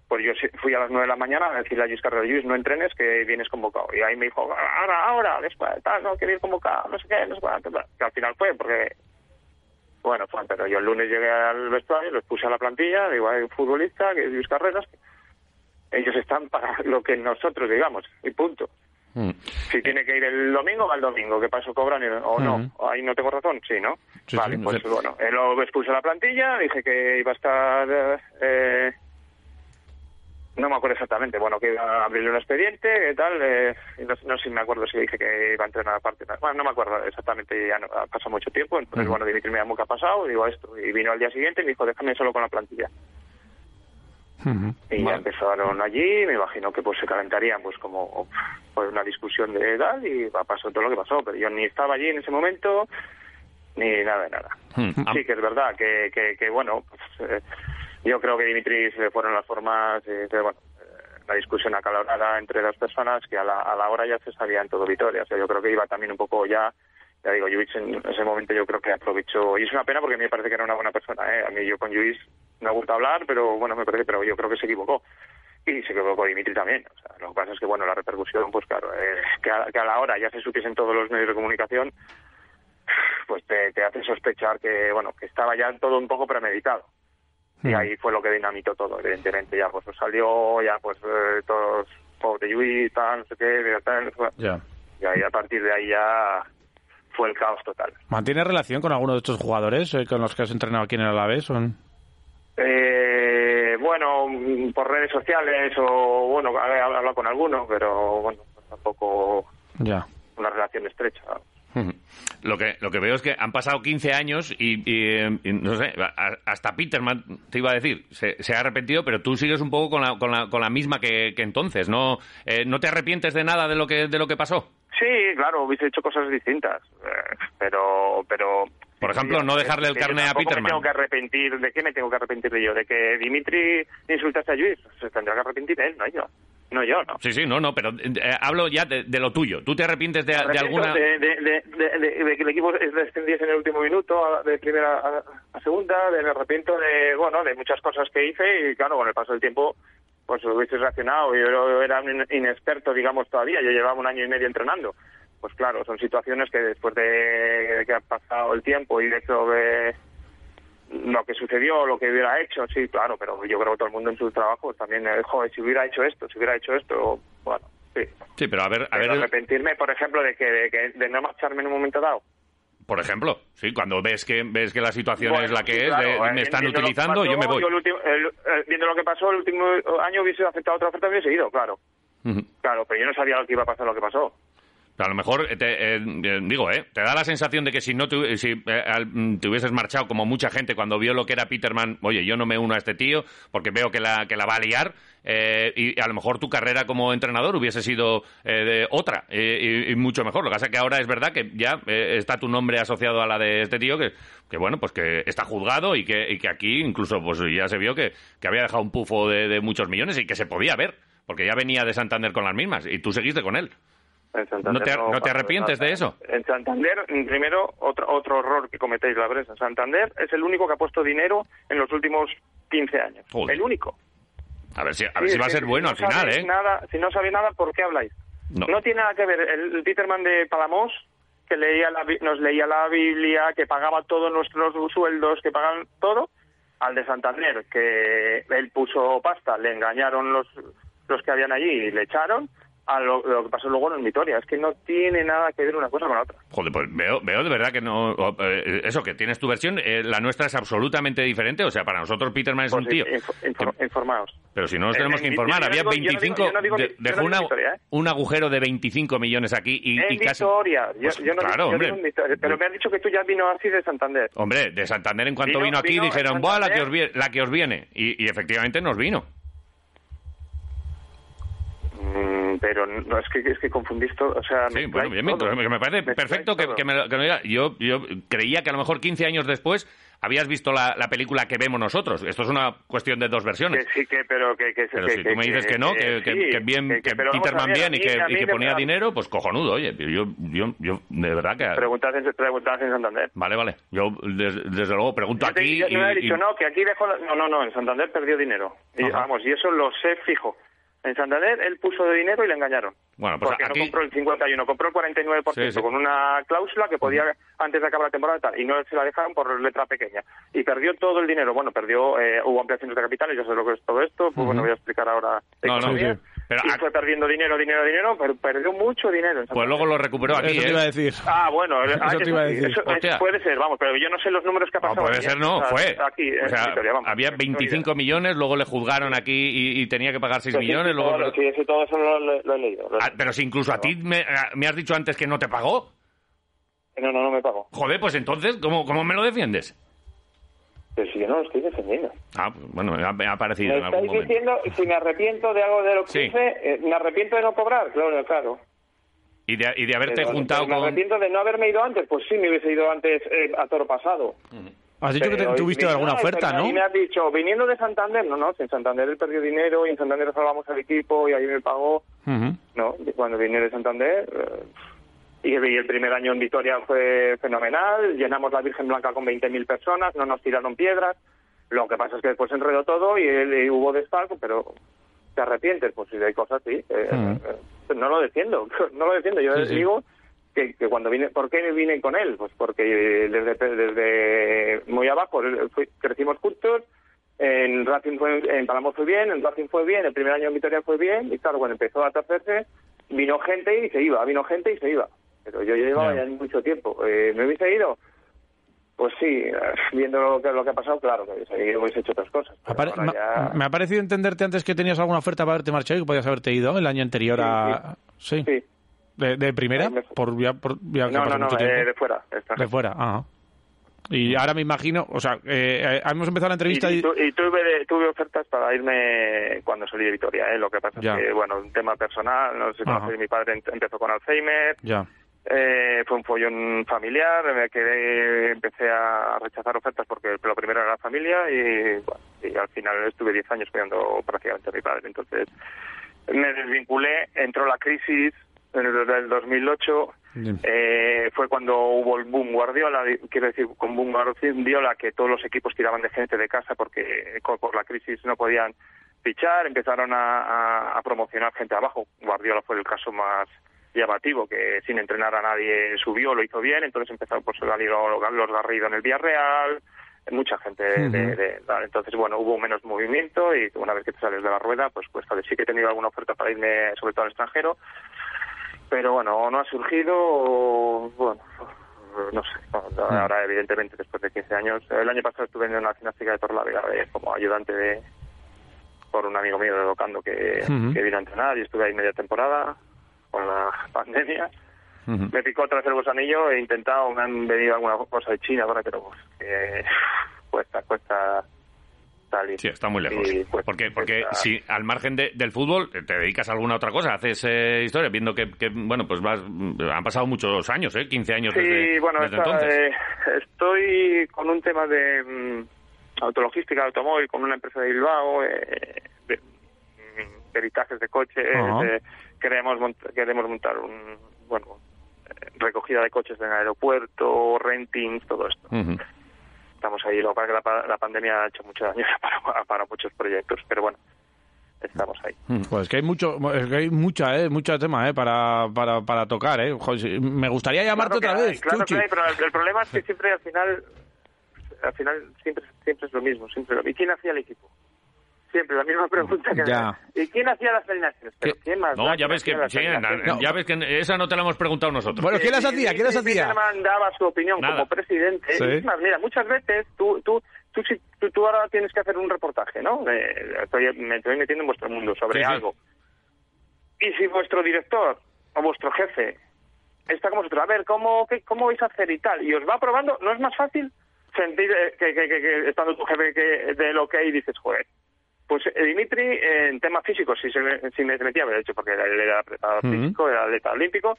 pues yo fui a las 9 de la mañana a decirle a Luis Carrera, Luis, no entrenes, que vienes convocado. Y ahí me dijo, ahora, ahora, después, tal, no, quiero ir convocado, no sé qué, no sé tal. que al final fue, porque bueno, fue, pero yo el lunes llegué al vestuario, los puse a la plantilla, digo, hay un futbolista, que es Luis Carreras, ellos están para lo que nosotros digamos, y punto. Mm. Si tiene que ir el domingo, va el domingo, que paso cobran o no. Ahí no tengo razón, sí, ¿no? Sí, vale, sí, pues sí. bueno, él lo expuse a la plantilla, dije que iba a estar... eh, eh, no me acuerdo exactamente, bueno, que iba a abrirle un expediente, que tal, eh, y no, no sé si me acuerdo si dije que iba a entrenar aparte. Bueno, no me acuerdo exactamente, ya no, ha pasado mucho tiempo, entonces, bueno, Dimitri me llamó que ha pasado, digo esto, y vino al día siguiente y me dijo, déjame solo con la plantilla. Y ya empezaron allí, me imagino que pues se calentarían pues como pues una discusión de edad y pasó todo lo que pasó, pero yo ni estaba allí en ese momento ni nada de nada. Mm. Sí que es verdad que, que, que, bueno, pues, eh, yo creo que Dimitri le fueron las formas, eh, de, bueno, eh, la discusión acalorada entre las personas que a la, a la hora ya se sabía en todo Vitoria, o sea, yo creo que iba también un poco ya ya digo, Lluís en ese momento yo creo que aprovechó, y es una pena porque a mí me parece que era una buena persona, ¿eh? a mí yo con Lluís me gusta hablar, pero bueno, me parece, pero yo creo que se equivocó. Y se equivocó Dimitri también. O sea, lo que pasa es que, bueno, la repercusión, pues claro, eh, que, a, que a la hora ya se supiesen todos los medios de comunicación, pues te, te hace sospechar que, bueno, que estaba ya todo un poco premeditado. Y ahí fue lo que dinamitó todo, evidentemente. Ya pues salió, ya pues eh, todos, pobre Lluís, tal, no sé qué, tal, Ya. y ahí a partir de ahí ya fue el caos total. ¿Mantienes relación con alguno de estos jugadores eh, con los que has entrenado aquí en el Alavés? Son... Eh, bueno, mm, por redes sociales o, bueno, he hablado con alguno, pero bueno, tampoco Ya. una relación estrecha. Lo que, lo que veo es que han pasado 15 años y, y, y no sé, hasta Peterman, te iba a decir, se, se ha arrepentido, pero tú sigues un poco con la, con la, con la misma que, que entonces, ¿no? Eh, ¿No te arrepientes de nada de lo que, de lo que pasó? Sí, claro, hubiese hecho cosas distintas, eh, pero, pero... Por ejemplo, no dejarle el yo carné a Peterman. Me tengo que arrepentir, ¿de qué me tengo que arrepentir de yo? ¿De que Dimitri insultase a Luis? Se tendrá que arrepentir él, no yo. No yo, no. Sí, sí, no, no, pero eh, hablo ya de, de lo tuyo. ¿Tú te arrepientes de, alguna...? de, que el equipo descendiese en el último minuto a- de primera a, a segunda, de, me arrepiento de, bueno, de muchas cosas que hice y claro, con el paso del tiempo pues hubiese reaccionado. Yo, yo era un inexperto, digamos, todavía. Yo llevaba un año y medio entrenando. Pues claro, son situaciones que después de, de que ha pasado el tiempo y de hecho de lo que sucedió, lo que hubiera hecho, sí, claro, pero yo creo que todo el mundo en sus trabajos también, eh, joder, si hubiera hecho esto, si hubiera hecho esto, bueno, sí. Sí, pero a ver, a Pero ver, arrepentirme, por ejemplo, de que, de que de no marcharme en un momento dado. por ejemplo, sí, cuando ves que ves que la situación Bueno, es la que sí, es, de, eh, me están utilizando, pasó, yo me voy. el último- el- el- viendo lo que pasó el último año hubiese aceptado otra oferta, hubiese ido, claro. Claro, pero yo no sabía lo que iba a pasar, lo que pasó. A lo mejor, eh, te, eh, eh, digo, ¿eh? Te da la sensación de que si no te, si, eh, al- mm, te hubieses marchado, como mucha gente cuando vio lo que era Peterman, oye, yo no me uno a este tío porque veo que la, que la va a liar, eh, y a lo mejor tu carrera como entrenador hubiese sido de otra y, mucho mejor. Lo que pasa es que ahora es verdad que ya está tu nombre asociado a la de este tío que, bueno, pues que está juzgado y que, aquí incluso pues ya se vio que, que había dejado un pufo de, de muchos millones y que se podía ver, porque ya venía de Santander con las mismas y tú seguiste con él. En Santander ¿No te- no te pasó arrepientes de eso? En Santander, mm, primero, otro, otro error que cometéis la prensa. Santander es el único que ha puesto dinero en los últimos 15 años. Joder. El único. A ver si, a ver Sí, si va a ser bueno si al no final, ¿eh? Nada, si no sabéis nada, ¿por qué habláis? No. No. tiene nada que ver el, el Peterman de Palamos que leía la nos leía la Biblia, que pagaba todos nuestros sueldos, que pagaban todo, al de Santander, que él puso pasta, le engañaron los, los que habían allí y le echaron, a lo, lo que pasó luego en Vitoria. Es que no tiene nada que ver una cosa con la otra. Joder, pues veo, veo de verdad que no... eh, eso, que tienes tu versión, eh, la nuestra es absolutamente diferente. O sea, para nosotros Peterman es Pues un tío... info- info- informaos. Pero si no nos Eh, tenemos que informar, yo había no digo- 25... yo no digo de- ni- yo no dejó una- ¿eh? un agujero de 25 millones aquí y, en y casi... Yo, Pues, yo no claro, hombre. Pero me han dicho que tú ya vino así de Santander. Hombre, de Santander en cuanto Vino- vino, aquí vino dijeron, ¡buah, la que, Santander". os viene, la que os viene! Y, y efectivamente nos vino. Mm, pero no es que es que confundís todo, o sea, Sí, bueno, bien, todo. me, parece perfecto que, que me, lo- que me diga. Yo, yo creía que a lo mejor 15 años después habías visto la, la película que vemos nosotros. Esto es una cuestión de dos que versiones. sí que pero que, que Pero que- si tú me dices que no, que, que- sí, que bien, que- que- que Peterman ver, bien y mí- que, mí y que ponía dinero, pues cojonudo, oye. Yo, yo, yo, de verdad que... Preguntad en, preguntad en Santander. Vale, vale. Yo, des- desde, luego, pregunto Yo te- aquí yo y... no he y- dicho no, que aquí dejó la- no, no, no, en Santander perdió dinero. Y, vamos, y eso lo sé fijo. En Santander él puso de dinero y le engañaron. Bueno, pues porque aquí- no compró el 51, compró el 49% Sí, sí. con una cláusula que podía antes de acabar la temporada tal, y no se la dejaron por letra pequeña. Y perdió todo el dinero. Bueno, perdió, eh, hubo ampliaciones de capitales, yo sé lo que es todo esto, pues bueno, voy a explicar ahora. No, no, sí. Pero y a- fue perdiendo dinero, dinero, dinero, pero perdió mucho dinero. en Pues luego lo recuperó aquí, Eso te ¿eh? iba a decir. Ah, bueno, ah, Eso te iba a decir. eso es- Hostia. puede ser, vamos, pero yo no sé los números que ha No, pasado. puede ser, ¿eh? no, O sea, fue. Aquí, o sea, Vitoria, vamos. había No, 25 millones, luego le juzgaron aquí y, y tenía que pagar 6 Sí, sí, millones. sí, luego... todo, sí, sí, todo eso lo, lo- lo he leído. lo he Ah, pero si incluso a ti me, me has dicho antes que no te pagó. No, no, no me pago. Joder, pues entonces, ¿cómo, cómo me lo defiendes? Pero si yo no lo estoy defendiendo. Ah, bueno, me ha, me ha parecido Me en algún estáis momento. diciendo si me arrepiento de algo de lo que Sí. hice, eh, me arrepiento de no cobrar, claro, claro. Y de, y de haberte Pero- juntado pero Me con... arrepiento de no haberme ido antes, pues sí, me hubiese ido antes eh, a toro pasado. Has dicho que te- Pero- tuviste alguna no, oferta, pero- ¿no? Y me has dicho, viniendo de Santander, no, no, si en Santander él perdió dinero y en Santander salvamos al equipo y ahí me pagó. Ujú. No, y cuando vine de Santander, eh, y, el primer año en Vitoria fue fenomenal, llenamos la Virgen Blanca con 20.000 personas, no nos tiraron piedras, lo que pasa es que después se enredó todo y, y hubo desfalco, pero ¿te arrepientes? Pues si hay cosas, sí. eh, Mm. eh, no lo defiendo, no lo defiendo, yo Sí, sí. digo que, que cuando vine, ¿por qué vine con él? Pues porque desde, desde muy abajo eh, fui- crecimos juntos, en Racing fue, en Palamos fue bien, en Racing fue bien, el primer año en Vitoria fue bien, y claro, cuando empezó a atarse, vino gente y se iba, vino gente y se iba. Pero yo llevaba Ya. ya mucho tiempo. Eh, ¿Me hubiese ido? Pues sí, eh, viendo lo que, lo que ha pasado, claro, que hubiese, hubiese hecho otras cosas. Apare- ya- Me ha parecido entenderte antes que tenías alguna oferta para haberte marchado y que podías haberte ido el año anterior a... Sí. Sí. ¿De, de primera? Por, ya, por, ya No, no, no, eh, de fuera. De fuera, ajá. Y ahora me imagino, o sea, eh, eh, hemos empezado la entrevista Y, y... tu- y tuve, tuve ofertas para irme cuando salí de Vitoria, ¿eh? lo que pasa Ya. es que, bueno, un tema personal, no sé si mi padre em- empezó con Alzheimer, Ya. Eh, fue un follón familiar, me quedé, empecé a rechazar ofertas porque lo primero era la familia y, bueno, y al final estuve 10 años cuidando prácticamente a mi padre, entonces me desvinculé, entró la crisis en el del 2008, Bien. eh, fue cuando hubo el boom Guardiola, di- quiero decir, con boom Guardiola, que todos los equipos tiraban de gente de casa porque co- por la crisis no podían fichar, empezaron a, a- a promocionar gente abajo. Guardiola fue el caso más llamativo, que sin entrenar a nadie subió, lo hizo bien, entonces empezaron por salir los, Garrido en el Villarreal, mucha gente de, entonces bueno hubo menos movimiento y una vez que te sales de la rueda pues pues sí que he tenido alguna oferta para irme sobre todo al extranjero. Pero bueno, no ha surgido, o, bueno, no sé, no, ahora evidentemente después de 15 años, el año pasado estuve en una gimnástica de Torlavega de- como ayudante de por un amigo mío de Docando que, que vino a entrenar y estuve ahí media temporada con la pandemia. Me picó otra vez el gusanillo, he intentado, me han venido alguna cosa de China ahora, pero pues, que cuesta, cuesta salir. Sí, está muy lejos. Porque porque cuesta- si al margen de- del fútbol eh, te dedicas a alguna otra cosa, haces eh, historia, viendo que, que, bueno, pues vas, han pasado muchos años, ¿eh? 15 años Sí, desde, bueno, desde entonces. eh, estoy con un tema de mm, autologística de automóvil con una empresa de Bilbao, eh, de mm, peritajes de coches, eh, queremos, queremos montar un, bueno, eh, recogida de coches en el aeropuerto, rentings, todo esto. Estamos ahí, lo que la, la pandemia ha hecho mucho daño para, para muchos proyectos, pero bueno. estamos ahí. Pues que hay mucho, es que hay mucha, eh, mucho tema, eh, para, para, para tocar, eh. Joder, me gustaría llamarte Claro otra hay, vez, claro Chuchi. que hay, pero el, el problema es que siempre al final, al final siempre, siempre es lo mismo, siempre lo- ¿Y quién hacía el equipo? Siempre la misma pregunta que Ya. ¿Y quién hacía las alineaciones? Pero ¿Qué? ¿quién más? No, ya ¿Quién ves que, sí, ya ves que esa no te la hemos preguntado nosotros. Bueno, ¿quién las hacía? ¿Quién las hacía? Peterman daba su opinión Nada. como presidente. Sí. Es más, mira, muchas veces tú, tú, tú, si- tú, tú ahora tienes que hacer un reportaje, ¿no? Eh, estoy, me estoy metiendo en vuestro mundo sobre Sí, sí. algo. Y si vuestro director o vuestro jefe está como vosotros, a ver, ¿cómo, qué, ¿cómo vais a hacer y tal? Y os va probando, ¿no es más fácil sentir eh, que, que, que, que estando tu jefe que de lo que hay dices, joder, pues eh, Dimitri, eh, en temas físicos, si se, me- si me metía, de hecho, porque él era preparador Ujú. físico, era atleta olímpico,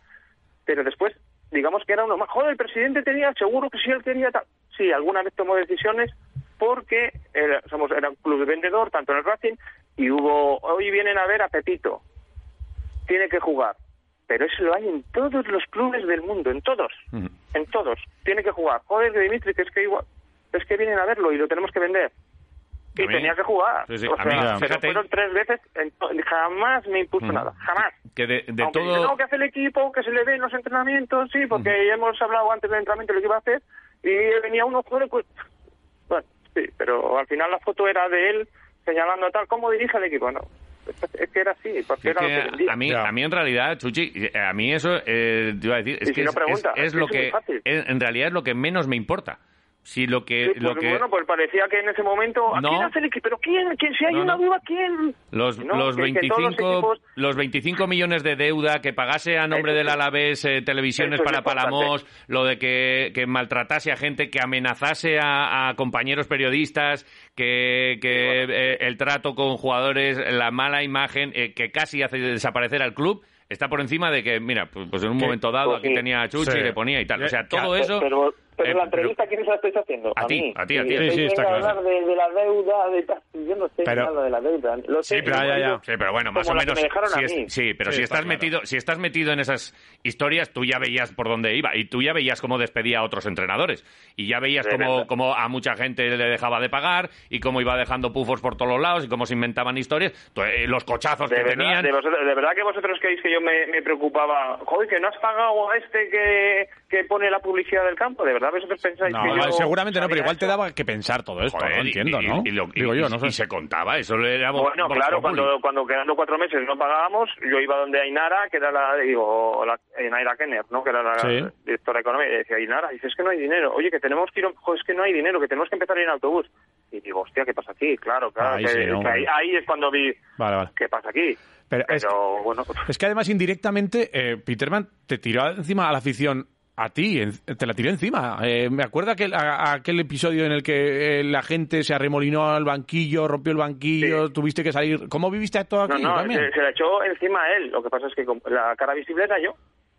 pero después, digamos que era uno más. Joder, el presidente tenía, seguro que sí, él quería tal. Sí, alguna vez tomó decisiones porque era, somos, era un club de vendedor, tanto en el Racing, y hubo, hoy vienen a ver a Pepito, tiene que jugar. Pero eso lo hay en todos los clubes del mundo, en todos, en todos. Tiene que jugar. Joder, Dimitri, que es que igual, es que vienen a verlo y lo tenemos que vender. Y tenía que jugar. Sí, sí, O sea, pero fíjate- fueron tres veces, jamás me impuso nada, jamás. Que de, de Aunque dice, todo... no, que hace el equipo, que se le ve en los entrenamientos, sí, porque ya hemos hablado antes del entrenamiento lo que iba a hacer, y venía uno, joder, pues... Bueno, sí, pero al final la foto era de él señalando tal, ¿cómo dirige el equipo? No, es que era así, porque Es era lo que a mí, a mí en realidad, Chuchi, eh, a mí eso, eh, te iba a decir, es Y si que no es, pregunta, es- es es que lo que, en realidad es lo que menos me importa. Si lo que, Sí, lo pues que bueno, pues parecía que en ese momento, ¿a No. quién hace el equipo? ¿Pero quién? ¿Quién? Si hay No, una no. duda, ¿quién? los, No, los, que- que todos 25, los equipos- los 25 millones de deuda que pagase a nombre Eso del. Alavés eh, televisiones para. Palamos, lo de que, que maltratase a gente, que amenazase a, a compañeros periodistas, que, que eh, el trato con jugadores, la mala imagen, eh, que casi hace desaparecer al club, está por encima de que, mira, pues, pues en un Que- momento dado pues aquí sí. tenía a Chuchi Sí. y le ponía y tal. O sea, Ya, todo eso... Pero, pero eh, la entrevista, ¿quién se la estáis haciendo? A ti, mí. a ti, a ti. Sí, sí, está claro. hablar de, de la deuda, de tal. Yo no sé Pero- nada de la deuda. Lo Sí, sé, pero ya, ya. Sí, pero bueno, más o menos. me dejaron si a es- mí. sí, pero Sí, si está estás claro. metido, si estás metido en esas historias, tú ya veías por dónde iba y tú ya veías cómo despedía a otros entrenadores y ya veías cómo, cómo a mucha gente le dejaba de pagar y cómo iba dejando pufos por todos los lados y cómo se inventaban historias, eh, los cochazos De que verdad, tenían. de, vosotros- de verdad que vosotros creéis que yo me, me preocupaba, joder, que no has pagado a este que, que pone la publicidad del campo, de verdad vosotros pensáis No, que yo seguramente no, pero igual te eso? daba que pensar todo esto, Joder, no y- entiendo, y- ¿no? y lo- Digo yo, no sé. y se contaba, eso le era Bueno, claro, cuando, cuando quedando cuatro meses no pagábamos, yo iba donde Ainara, que era la, digo, la, Ainara Kenner, ¿no? Que era la Sí. directora de economía, y decía, Ainara, dice, es que no hay dinero, oye, que tenemos que ir, joder, es que no hay dinero, que tenemos que empezar a ir en autobús. Y digo, hostia, ¿qué pasa aquí? Claro, claro, Ahí que- sí, ¿no? que ahí, ahí es cuando vi, Vale, vale. ¿qué pasa aquí? Pero es Pero, bueno, Es que además indirectamente eh, Peterman te tiró encima a la afición a ti, te la tiró encima. Eh, me acuerdo aquel, a- a aquel episodio en el que eh, la gente se arremolinó al banquillo, rompió el banquillo, Sí. tuviste que salir. ¿Cómo viviste todo no, aquí no, también? se, se la echó encima a él, lo que pasa es que la cara visible era yo.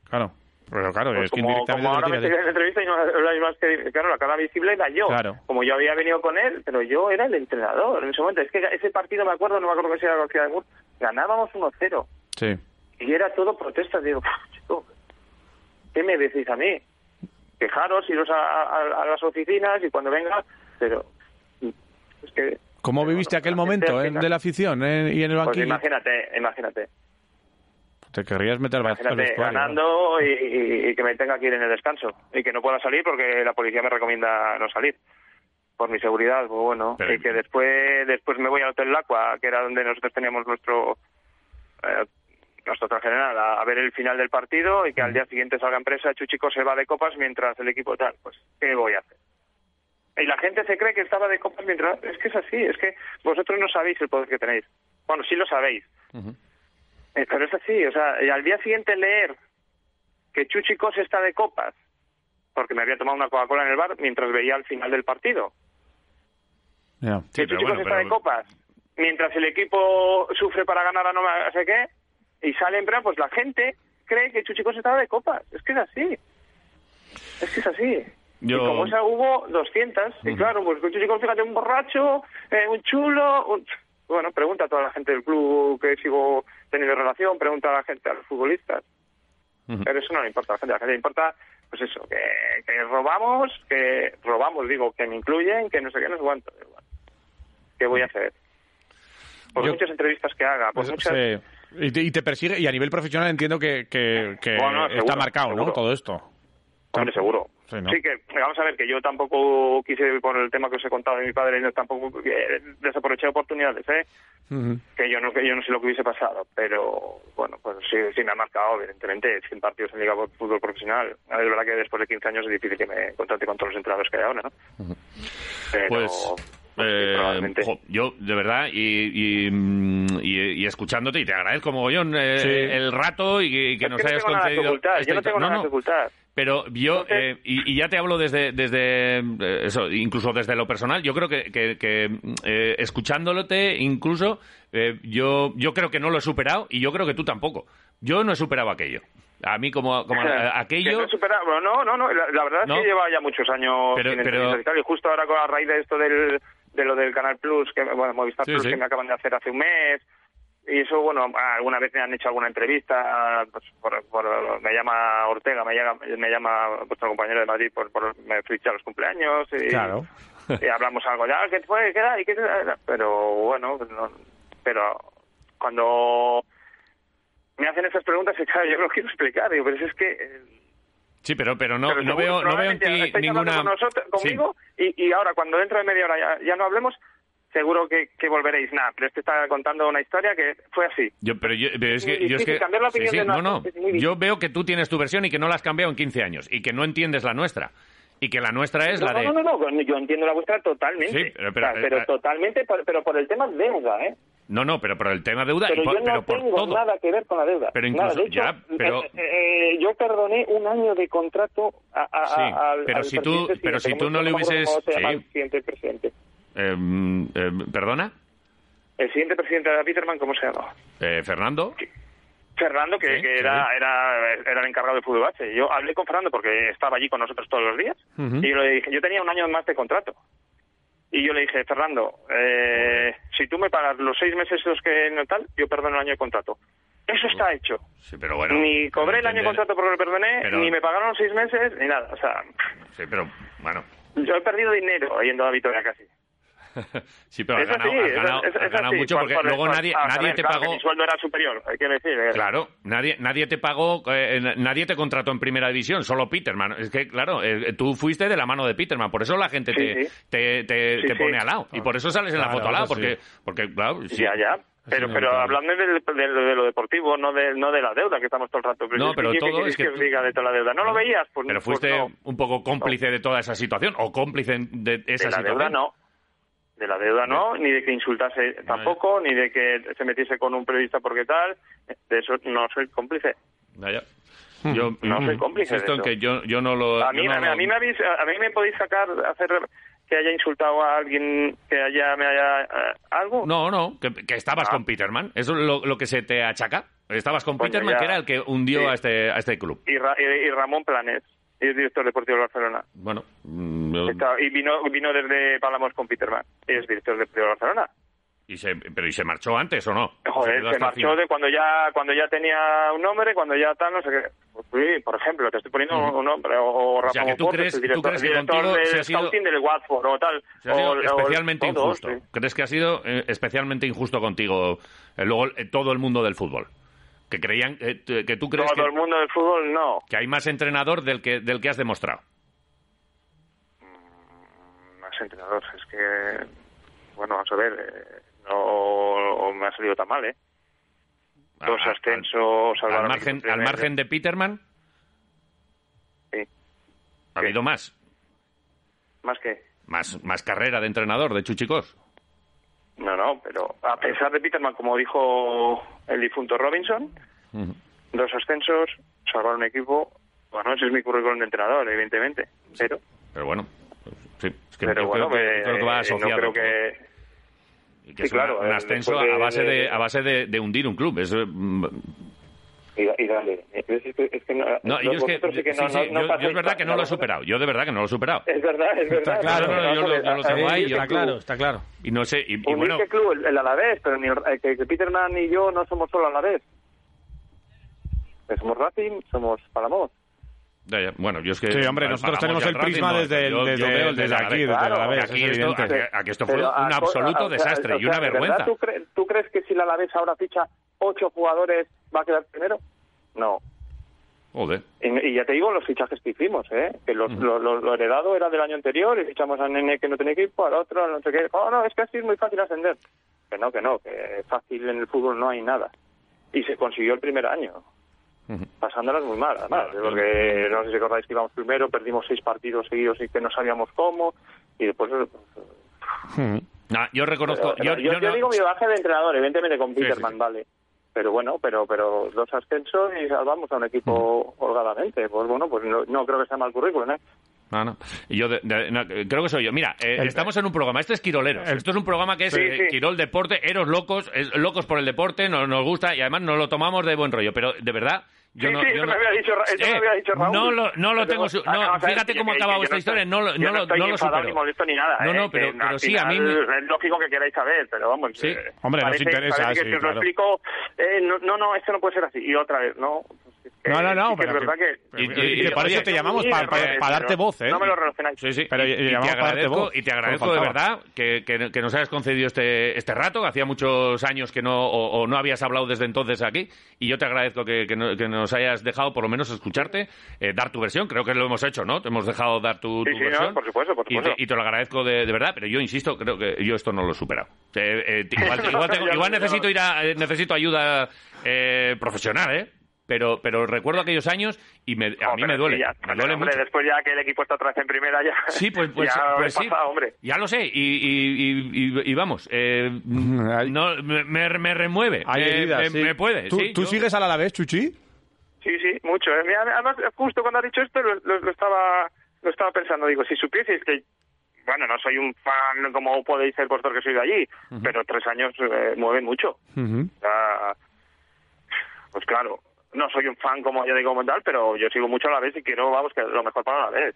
Claro, pero claro, Pues es que como, indirectamente como ahora me en entrevista y no habláis más que... Claro, la cara visible era yo. Claro. Como yo había venido con él, pero yo era el entrenador en ese momento. Es que ese partido, me acuerdo, no me acuerdo que sea la García de Mur, ganábamos 1-0. Sí. Y era todo protesta. Digo, ¿qué me decís a mí? Quejaros, iros a, a- a las oficinas y cuando venga... Pero... Es que... ¿Cómo pero viviste bueno, aquel momento eh, de la afición eh, y en el Pues banquillo? imagínate, imagínate. Te querrías meter Imagínate, ganando y, y- y que me tenga que ir en el descanso y que no pueda salir porque la policía me recomienda no salir por mi seguridad, pues bueno, Pero- y que después después me voy al Hotel Lacua, que era donde nosotros teníamos nuestro eh, nuestro traje general, a, a ver el final del partido y que al día siguiente salga empresa, Chuchico se va de copas mientras el equipo tal, pues ¿qué voy a hacer? Y la gente se cree que estaba de copas mientras... Es que es así, es que vosotros no sabéis el poder que tenéis. Bueno, sí lo sabéis, eh, pero es así, o sea, y al día siguiente leer que Chuchi Cos está de copas, porque me había tomado una Coca-Cola en el bar mientras veía el final del partido. Sí, que pero Chuchi bueno, Cos está pero- de copas, mientras el equipo sufre para ganar a no sé qué, y sale en plan, pues la gente cree que Chuchi Cos estaba de copas. Es que es así. Es que es así. Yo- Y como esa hubo 200, y claro, pues Chuchi Cos, fíjate, un borracho, eh, un chulo, un- Bueno, pregunta a toda la gente del club que sigo teniendo relación, pregunta a la gente, a los futbolistas. Pero eso no le importa a la gente, a la gente le importa, pues eso, que, que robamos, que robamos, digo, que me incluyen, que no sé qué, no sé cuánto. Igual. ¿Qué voy a hacer? Por Yo- muchas entrevistas que haga, por Pues, muchas... sí. Y, te, y te persigue, y a nivel profesional entiendo que, que, que Bueno, está seguro, marcado, ¿no? seguro. Todo esto. Hombre, seguro. Sí, ¿no? que, vamos a ver, que yo tampoco quise, por el tema que os he contado de mi padre, no, tampoco eh, desaproveché oportunidades, ¿eh? Ujú. Que yo no que yo no sé lo que hubiese pasado, pero bueno, pues sí, sí me ha marcado, evidentemente, 100 partidos en Liga de Fútbol Profesional. Es verdad que después de 15 años es difícil que me contrate con todos los entrenadores que hay ahora, ¿no? Pero, Pues, pues, sí, eh, jo, yo, de verdad, y, y, y- y escuchándote, y te agradezco mogollón eh, Sí. el rato y que, nos que no hayas que concedido. yo no tengo historia. nada ocultar. Pero yo, Entonces- eh, y, ya te hablo desde, desde eh, eso, incluso desde lo personal, yo creo que, que, escuchándote, incluso, yo, yo creo que no lo he superado y yo creo que tú tampoco. Yo no he superado aquello. A mí como, como Que aquello... no, no, no, no, la, la verdad ¿No? es que lleva ya muchos años Pero- sin pero- y justo ahora con a raíz de esto del, de lo del Canal Plus, que bueno, Movistar Sí, Plus, sí. que me acaban de hacer hace un mes, y eso, bueno, alguna vez me han hecho alguna entrevista, pues, por, por- me llama Ortega, me llama, me llama vuestro compañero de Madrid, por, por me ficha los cumpleaños, y, Claro. y hablamos algo ya, ¿qué fue? ¿Qué era? ¿Y qué era? Pero bueno, no- pero cuando me hacen esas preguntas, y claro, yo lo quiero explicar, digo, pero si es que... eh, Sí, pero, pero no, pero no, seguro, veo, no veo en ti ninguna... con nosotros, Sí. conmigo y, y ahora cuando dentro de media hora ya, ya no hablemos, seguro que, que volveréis. Nada, pero este está contando una historia que fue así. Yo, pero yo, pero es que, yo es difícil que cambiar la opinión sí, sí, de no, no. Yo veo que tú tienes tu versión y que no la has cambiado en 15 años y que no entiendes la nuestra y que la nuestra es no, la de no, no, no, no, yo entiendo la vuestra totalmente. Sí, pero- pero- O sea, pero eh, totalmente, por- pero por el tema deuda, ¿eh? No, no, pero por el tema deuda Pero y por, yo no pero por tengo todo. nada que ver con la deuda. Pero Nada, incluso- de hecho, ya, pero- eh, eh, yo perdoné un año de contrato a, a- Sí, a- al, pero al si tú- pero si tú ¿cómo- no le hubieses- sí. siguiente presidente? Eh, eh, ¿Perdona? El siguiente presidente de la Peterman, ¿cómo se llama? Eh, ¿Fernando? Fernando, que, era, era, era el encargado de fútbol base. Yo hablé con Fernando porque estaba allí con nosotros todos los días y yo le dije, yo tenía un año más de contrato. Y yo le dije, Fernando, eh, si tú me pagas los seis meses los que no tal, yo perdono el año de contrato. Eso está hecho. Sí, pero bueno. ni cobré el año de contrato porque lo perdoné, Pero- ni me pagaron los seis meses, ni nada. O sea, Sí, pero bueno. yo he perdido dinero yendo a Vitoria casi. Sí, pero has ganado, así, has es- ganado, es- has es ganado así. mucho Por- porque por- luego por- nadie, ah, nadie te claro, pagó. Mi sueldo era superior, hay que decir. eh. Claro, nadie, nadie te pagó, eh, nadie te contrató en primera división, solo Peterman. Es que, claro, eh, tú fuiste de la mano de Peterman, por eso la gente Sí, te, sí. te, te, Sí, te sí. pone al lado. Y por eso sales en la foto al lado, porque, sí. porque claro, sí. Ya, ya. Pero, pero hablando de, lo deportivo, no de, no de la deuda que estamos todo el rato. No, pero ¿qué todo es que tú- diga de toda la deuda. ¿No lo veías? Pues, Pero pues fuiste no. un poco cómplice de toda esa situación, o cómplice de esa De la situación. deuda no. De la deuda no, ni de que insultase tampoco, ni de que se metiese con un periodista porque tal. De eso no soy cómplice. Ya, ya. Yo No soy cómplice de en eso. que yo, yo no lo... A mí, no a, mí- a mí me habéis, a mí me podéis sacar, hacer que haya insultado a alguien que haya, me haya, eh, algo. No, no, que, que estabas Ah. con Peterman. Eso es lo, lo que se te achaca. Estabas con Peterman, ya. que era el que hundió Sí. a, este, a este club. Y, Ra- y, y Ramón Planes, es director deportivo de Barcelona. Bueno, mm, yo- Está- y vino, vino desde Palamos con Peterman, y es director deportivo de Barcelona. y se, pero ¿y se marchó antes o no? Joder, se marchó de cuando ya cuando ya tenía un nombre, cuando ya tal, no sé qué. Pues, sí, por ejemplo, te estoy poniendo un nombre, o, o O sea, Ramón que tú crees- el tú director, crees que director del se ha sido- scouting del Watford o tal. Se ha sido o- especialmente todos, injusto. sí. ¿Crees que ha sido eh, especialmente injusto contigo eh, luego eh, todo el mundo del fútbol? Que creían eh, que tú crees Todo que, el mundo del fútbol, no. que hay más entrenador del que del que has demostrado. Más entrenador, es que, bueno, vamos a ver, eh, no me ha salido tan mal, ¿eh? Dos Al- al- ascensos, al al margen, al margen de Peterman, Sí. ha ¿Qué? habido más. Más que... Más, más carrera de entrenador de Chuchicos. No, no, pero a pesar de Peterman, como dijo el difunto Robinson, dos ascensos, salvar un equipo, bueno, ese es mi currículum de entrenador, evidentemente, pero, Pero bueno, pues, sí, es que pero bueno, creo, que, eh, creo que va no creo que... Sí, es claro, un eh, ascenso de- a base de, de- a base de, de hundir un club. Eso, mm, Y, y dale, es que, es que no, yo es que, vosotros sí que sí, no- sí, no- no yo, yo pasáis es verdad que no lo he superado. Yo de verdad que no lo he superado. Es verdad, es verdad. claro, pero no, yo lo- yo lo tengo ahí, Está claro, está claro. Y no sé, y, y Un bueno, club, el, el Alavés, pero ni el- eh, que, que Peterman y yo no somos solo Alavés. Somos Racing, somos Palamos. Ya, ya. Bueno, yo es que... Sí, hombre, nosotros tenemos el prisma desde, el- yo, yo desde, veo el de desde la aquí, desde la vez, aquí es esto- aquí- aquí esto fue Pero, un a- absoluto desastre y una sea, ¿de vergüenza. ¿tú, cre- tú crees que si la Alavés ahora ficha ocho jugadores va a quedar primero? No. Joder. Y, y ya te digo los fichajes que hicimos, ¿eh? Que los- lo, lo- lo heredado era del año anterior y fichamos a Nene que no tenía equipo, al otro, no sé qué. Oh, no, es que así es muy fácil ascender. Que no, que no, que fácil en el fútbol no hay nada. Y se consiguió el primer año. Pasándolas muy mal, además. Porque no sé si recordáis que íbamos primero, perdimos seis partidos seguidos y que no sabíamos cómo. Y después. Nah, yo reconozco... Pero yo, yo, yo no- digo mi baja de entrenador, evidentemente con sí, Peterman, sí. vale. Pero bueno, pero pero dos ascensos y salvamos a un equipo holgadamente. Pues bueno, pues no, no creo que sea mal currículum, ¿eh? No, no. Y yo de- de- no, creo que soy yo. Mira, eh, El- estamos en un programa. Este es Quiroleros. el- Esto es un programa que es Sí, eh, sí. Quirol Deporte, Eros locos, es- locos por el deporte, nos, nos gusta y además nos lo tomamos de buen rollo. Pero de verdad, yo Sí, no. sí, yo eso no- me había dicho eso me Eh, había dicho Raúl. No lo, no lo Pero, tengo. su- no, ver, fíjate cómo que- acabado que esta historia. No, lo- no, no supero. ni molesto ni nada. No, ¿eh? no, pero, sí, a mí. Es lógico que queráis saber, pero vamos. Sí. eh, Hombre, nos parece- interesa, parece que sí, si os claro. lo explico, eh, no, no, no, esto no puede ser así. Y otra vez, no. Que No, no, no, sí que pero es verdad que- que. Y- y- y- y para oye, eso te llamamos, Sí, para, para- para darte voz, ¿eh? No me lo relacionáis. Sí, sí. Pero y, te llamamos para darte agradezco, voz, y te agradezco de verdad que, que- que nos hayas concedido este, este rato, que hacía muchos años que no, o, o no habías hablado desde entonces aquí, y yo te agradezco que, que no- que nos hayas dejado por lo menos escucharte, eh, dar tu versión, creo que lo hemos hecho, ¿no? Te hemos dejado dar tu, Sí, tu sí, no, versión. por supuesto, por Y te, supuesto. y te lo agradezco de, de verdad, pero yo insisto, creo que yo esto no lo he superado. Eh, eh, igual igual tengo- Ya igual lo- necesito ir a, eh, necesito ayuda eh, profesional, ¿eh? Pero, pero recuerdo aquellos años y me- a No, mí me duele, sí, ya, me duele hombre, mucho. Después ya que el equipo está otra vez en primera ya. Sí, pues, pues, ya pues sí. pasado, hombre. Ya lo sé. Y, y, y, y- y vamos, eh, no, me, me- me remueve. Hay me, heridas, me- sí. me puede. ¿Tú, sí, tú yo- sigues al Alavés, Chuchi? Sí, sí, mucho. ¿eh? Mira, Además, justo cuando has dicho esto, lo, lo- lo estaba lo estaba pensando. Digo, si supieseis que, bueno, no soy un fan como podéis ser vosotros que sois de allí, pero tres años eh, mueven mucho. O sea, pues claro, no soy un fan como yo digo como tal, pero yo sigo mucho a la vez y quiero, vamos, que lo mejor para la vez.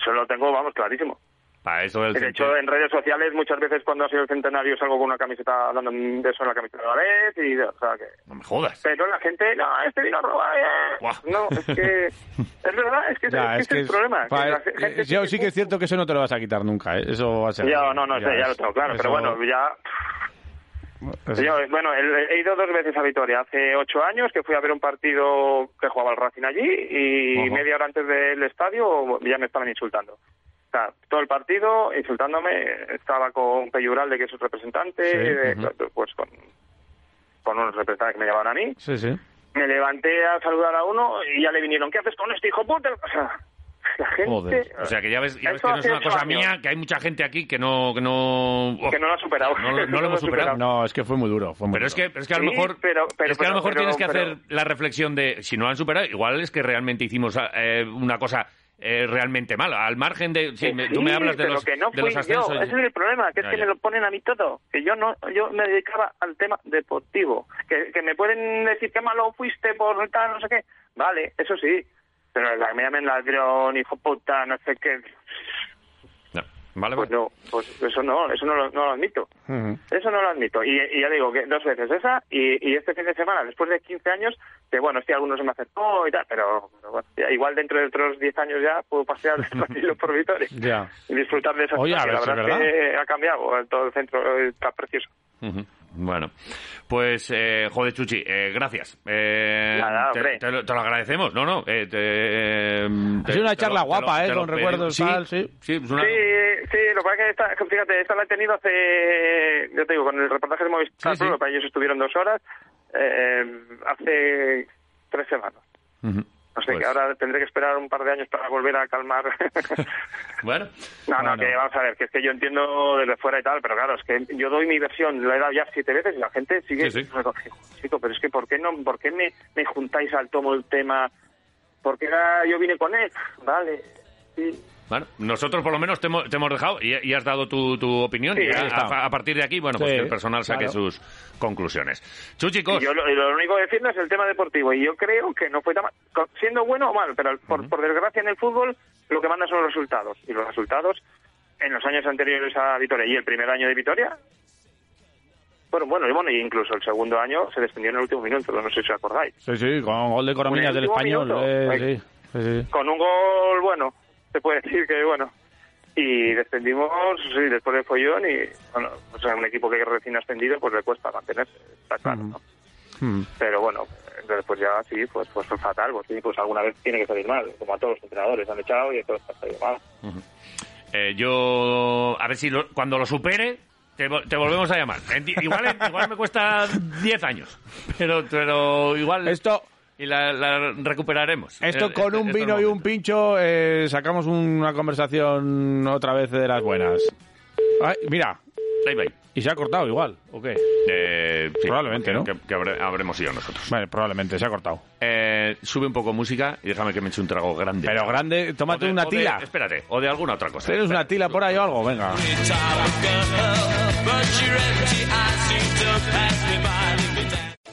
Eso lo tengo, vamos, clarísimo. Para eso del De hecho, en redes sociales muchas veces cuando ha sido el centenario salgo con una camiseta hablando de eso en la camiseta de la vez y, o sea, que... No me jodas. Pero la gente, no, este vino a robar. eh. No, es que. Es verdad, es que, Ya, es, es que que es el problema. que pa- la eh, gente yo sí que es cierto que eso no te lo vas a quitar nunca, ¿eh? Eso va a ser... Ya, no, no, ya, ya lo tengo claro. eso- Pero bueno, ya. Yo, bueno, he ido dos veces a Vitoria. Hace ocho años que fui a ver un partido que jugaba el Racing allí y media hora antes del estadio ya me estaban insultando. O sea, todo el partido insultándome. Estaba con Peyuralde, que es su representante, Sí, eh, pues con, con unos representantes que me llamaban a mí. Sí, sí. me levanté a saludar a uno y ya le vinieron, ¿qué haces con este hijo puta? La gente... Joder. O sea, que ya ves, ya ves que no es una cosa años. mía, que hay mucha gente aquí que no... Que no, Que no lo ha superado. No, lo- no lo hemos superado. No, es que fue muy duro. Fue muy Pero es que, pero es que a lo Sí, mejor, pero- pero- es que a lo mejor pero- tienes que pero- hacer la reflexión de si no lo han superado, igual es que realmente hicimos eh, una cosa eh, realmente mala. Al margen de, sí, me- tú me hablas de pero los, que no de fui los ascensos. yo. Ese es el problema, que es Ya, que ya. me lo ponen a mí todo. Que yo no, yo me dedicaba al tema deportivo. Que, que me pueden decir que malo fuiste por tal, no sé qué. Vale, eso sí. Pero la que me llamen ladrón, hijo puta, no sé qué. No, Vale, Pues vale. no, pues eso no, eso no lo, no lo admito. Ujú. Eso no lo admito. Y, y ya digo que dos veces esa y, y este fin de semana, después de 15 años, que bueno, este algunos se me acercó y tal, pero, pero bueno, ya igual dentro de otros 10 años ya puedo pasear tranquilo por Vitoria Ya. y disfrutar de esa Oye, a ciudad, que ver la es verdad, es que ha cambiado, todo el centro está precioso. Ujú. Bueno, pues, eh, joder, Chuchi, eh, gracias. Eh, Nada, te, lo, te lo agradecemos, no, no. eh, te, Ha sido una charla guapa, ¿eh? Con recuerdos, sí, tal, sí. Sí, una- Sí, sí, lo que pasa es que esta, fíjate, esta la he tenido hace, yo te digo, con el reportaje de Movistar Sí, para ellos estuvieron dos horas, eh, hace tres semanas. O sea Pues, que ahora tendré que esperar un par de años para volver a calmar. Bueno, no, no, Bueno. que vamos a ver, que es que yo entiendo desde fuera y tal, pero claro, es que yo doy mi versión, lo he dado ya siete veces y la gente sigue. Sí, sí. Chico, pero es que ¿por qué no, por qué me, me juntáis al tomo el tema? Porque era- yo vine con él, vale, sí. Bueno, nosotros por lo menos te hemos, te hemos dejado y, y has dado tu, tu opinión Sí, y a, está. a- a partir de aquí, bueno, pues que el personal saque claro. sus conclusiones. Chuchicos, Y yo lo, único que defiendo es el tema deportivo y yo creo que no fue tan mal, siendo bueno o mal, pero por, por desgracia en el fútbol lo que manda son los resultados y los resultados en los años anteriores a Vitoria y el primer año de Vitoria fueron buenos y bueno, y incluso el segundo año se descendió en el último minuto, no sé si os acordáis. Sí, sí, con gol de el del español. minuto. eh, Ay, sí. Sí, sí. con un gol, bueno, se puede decir que, bueno, y descendimos, sí, después del follón y, bueno, o sea, un equipo que recién ascendido, pues le cuesta mantenerse, está claro, ¿no? Mm. Pero bueno, entonces pues ya sí, pues, pues fue fatal, pues sí, pues alguna vez tiene que salir mal, como a todos los entrenadores han echado y todo ha salido mal. Eh, yo, a ver si lo- cuando lo supere, te, vo- te volvemos a llamar. Igual, igual me cuesta 10 años, pero, pero igual Esto, y la, la recuperaremos. esto Eh, con este- un estos vino y un pincho eh, sacamos una conversación otra vez de las buenas. Ay, mira, Ahí va y se ha cortado igual, ¿o qué? Eh, sí, Probablemente, ¿no? Que, habremos ido nosotros. Vale, probablemente se ha cortado. Eh, sube un poco música y déjame que me eche un trago grande. Pero grande, tómate de- una de- tila. espérate, o de alguna otra cosa. ¿Tienes una tila por ahí o algo? Venga.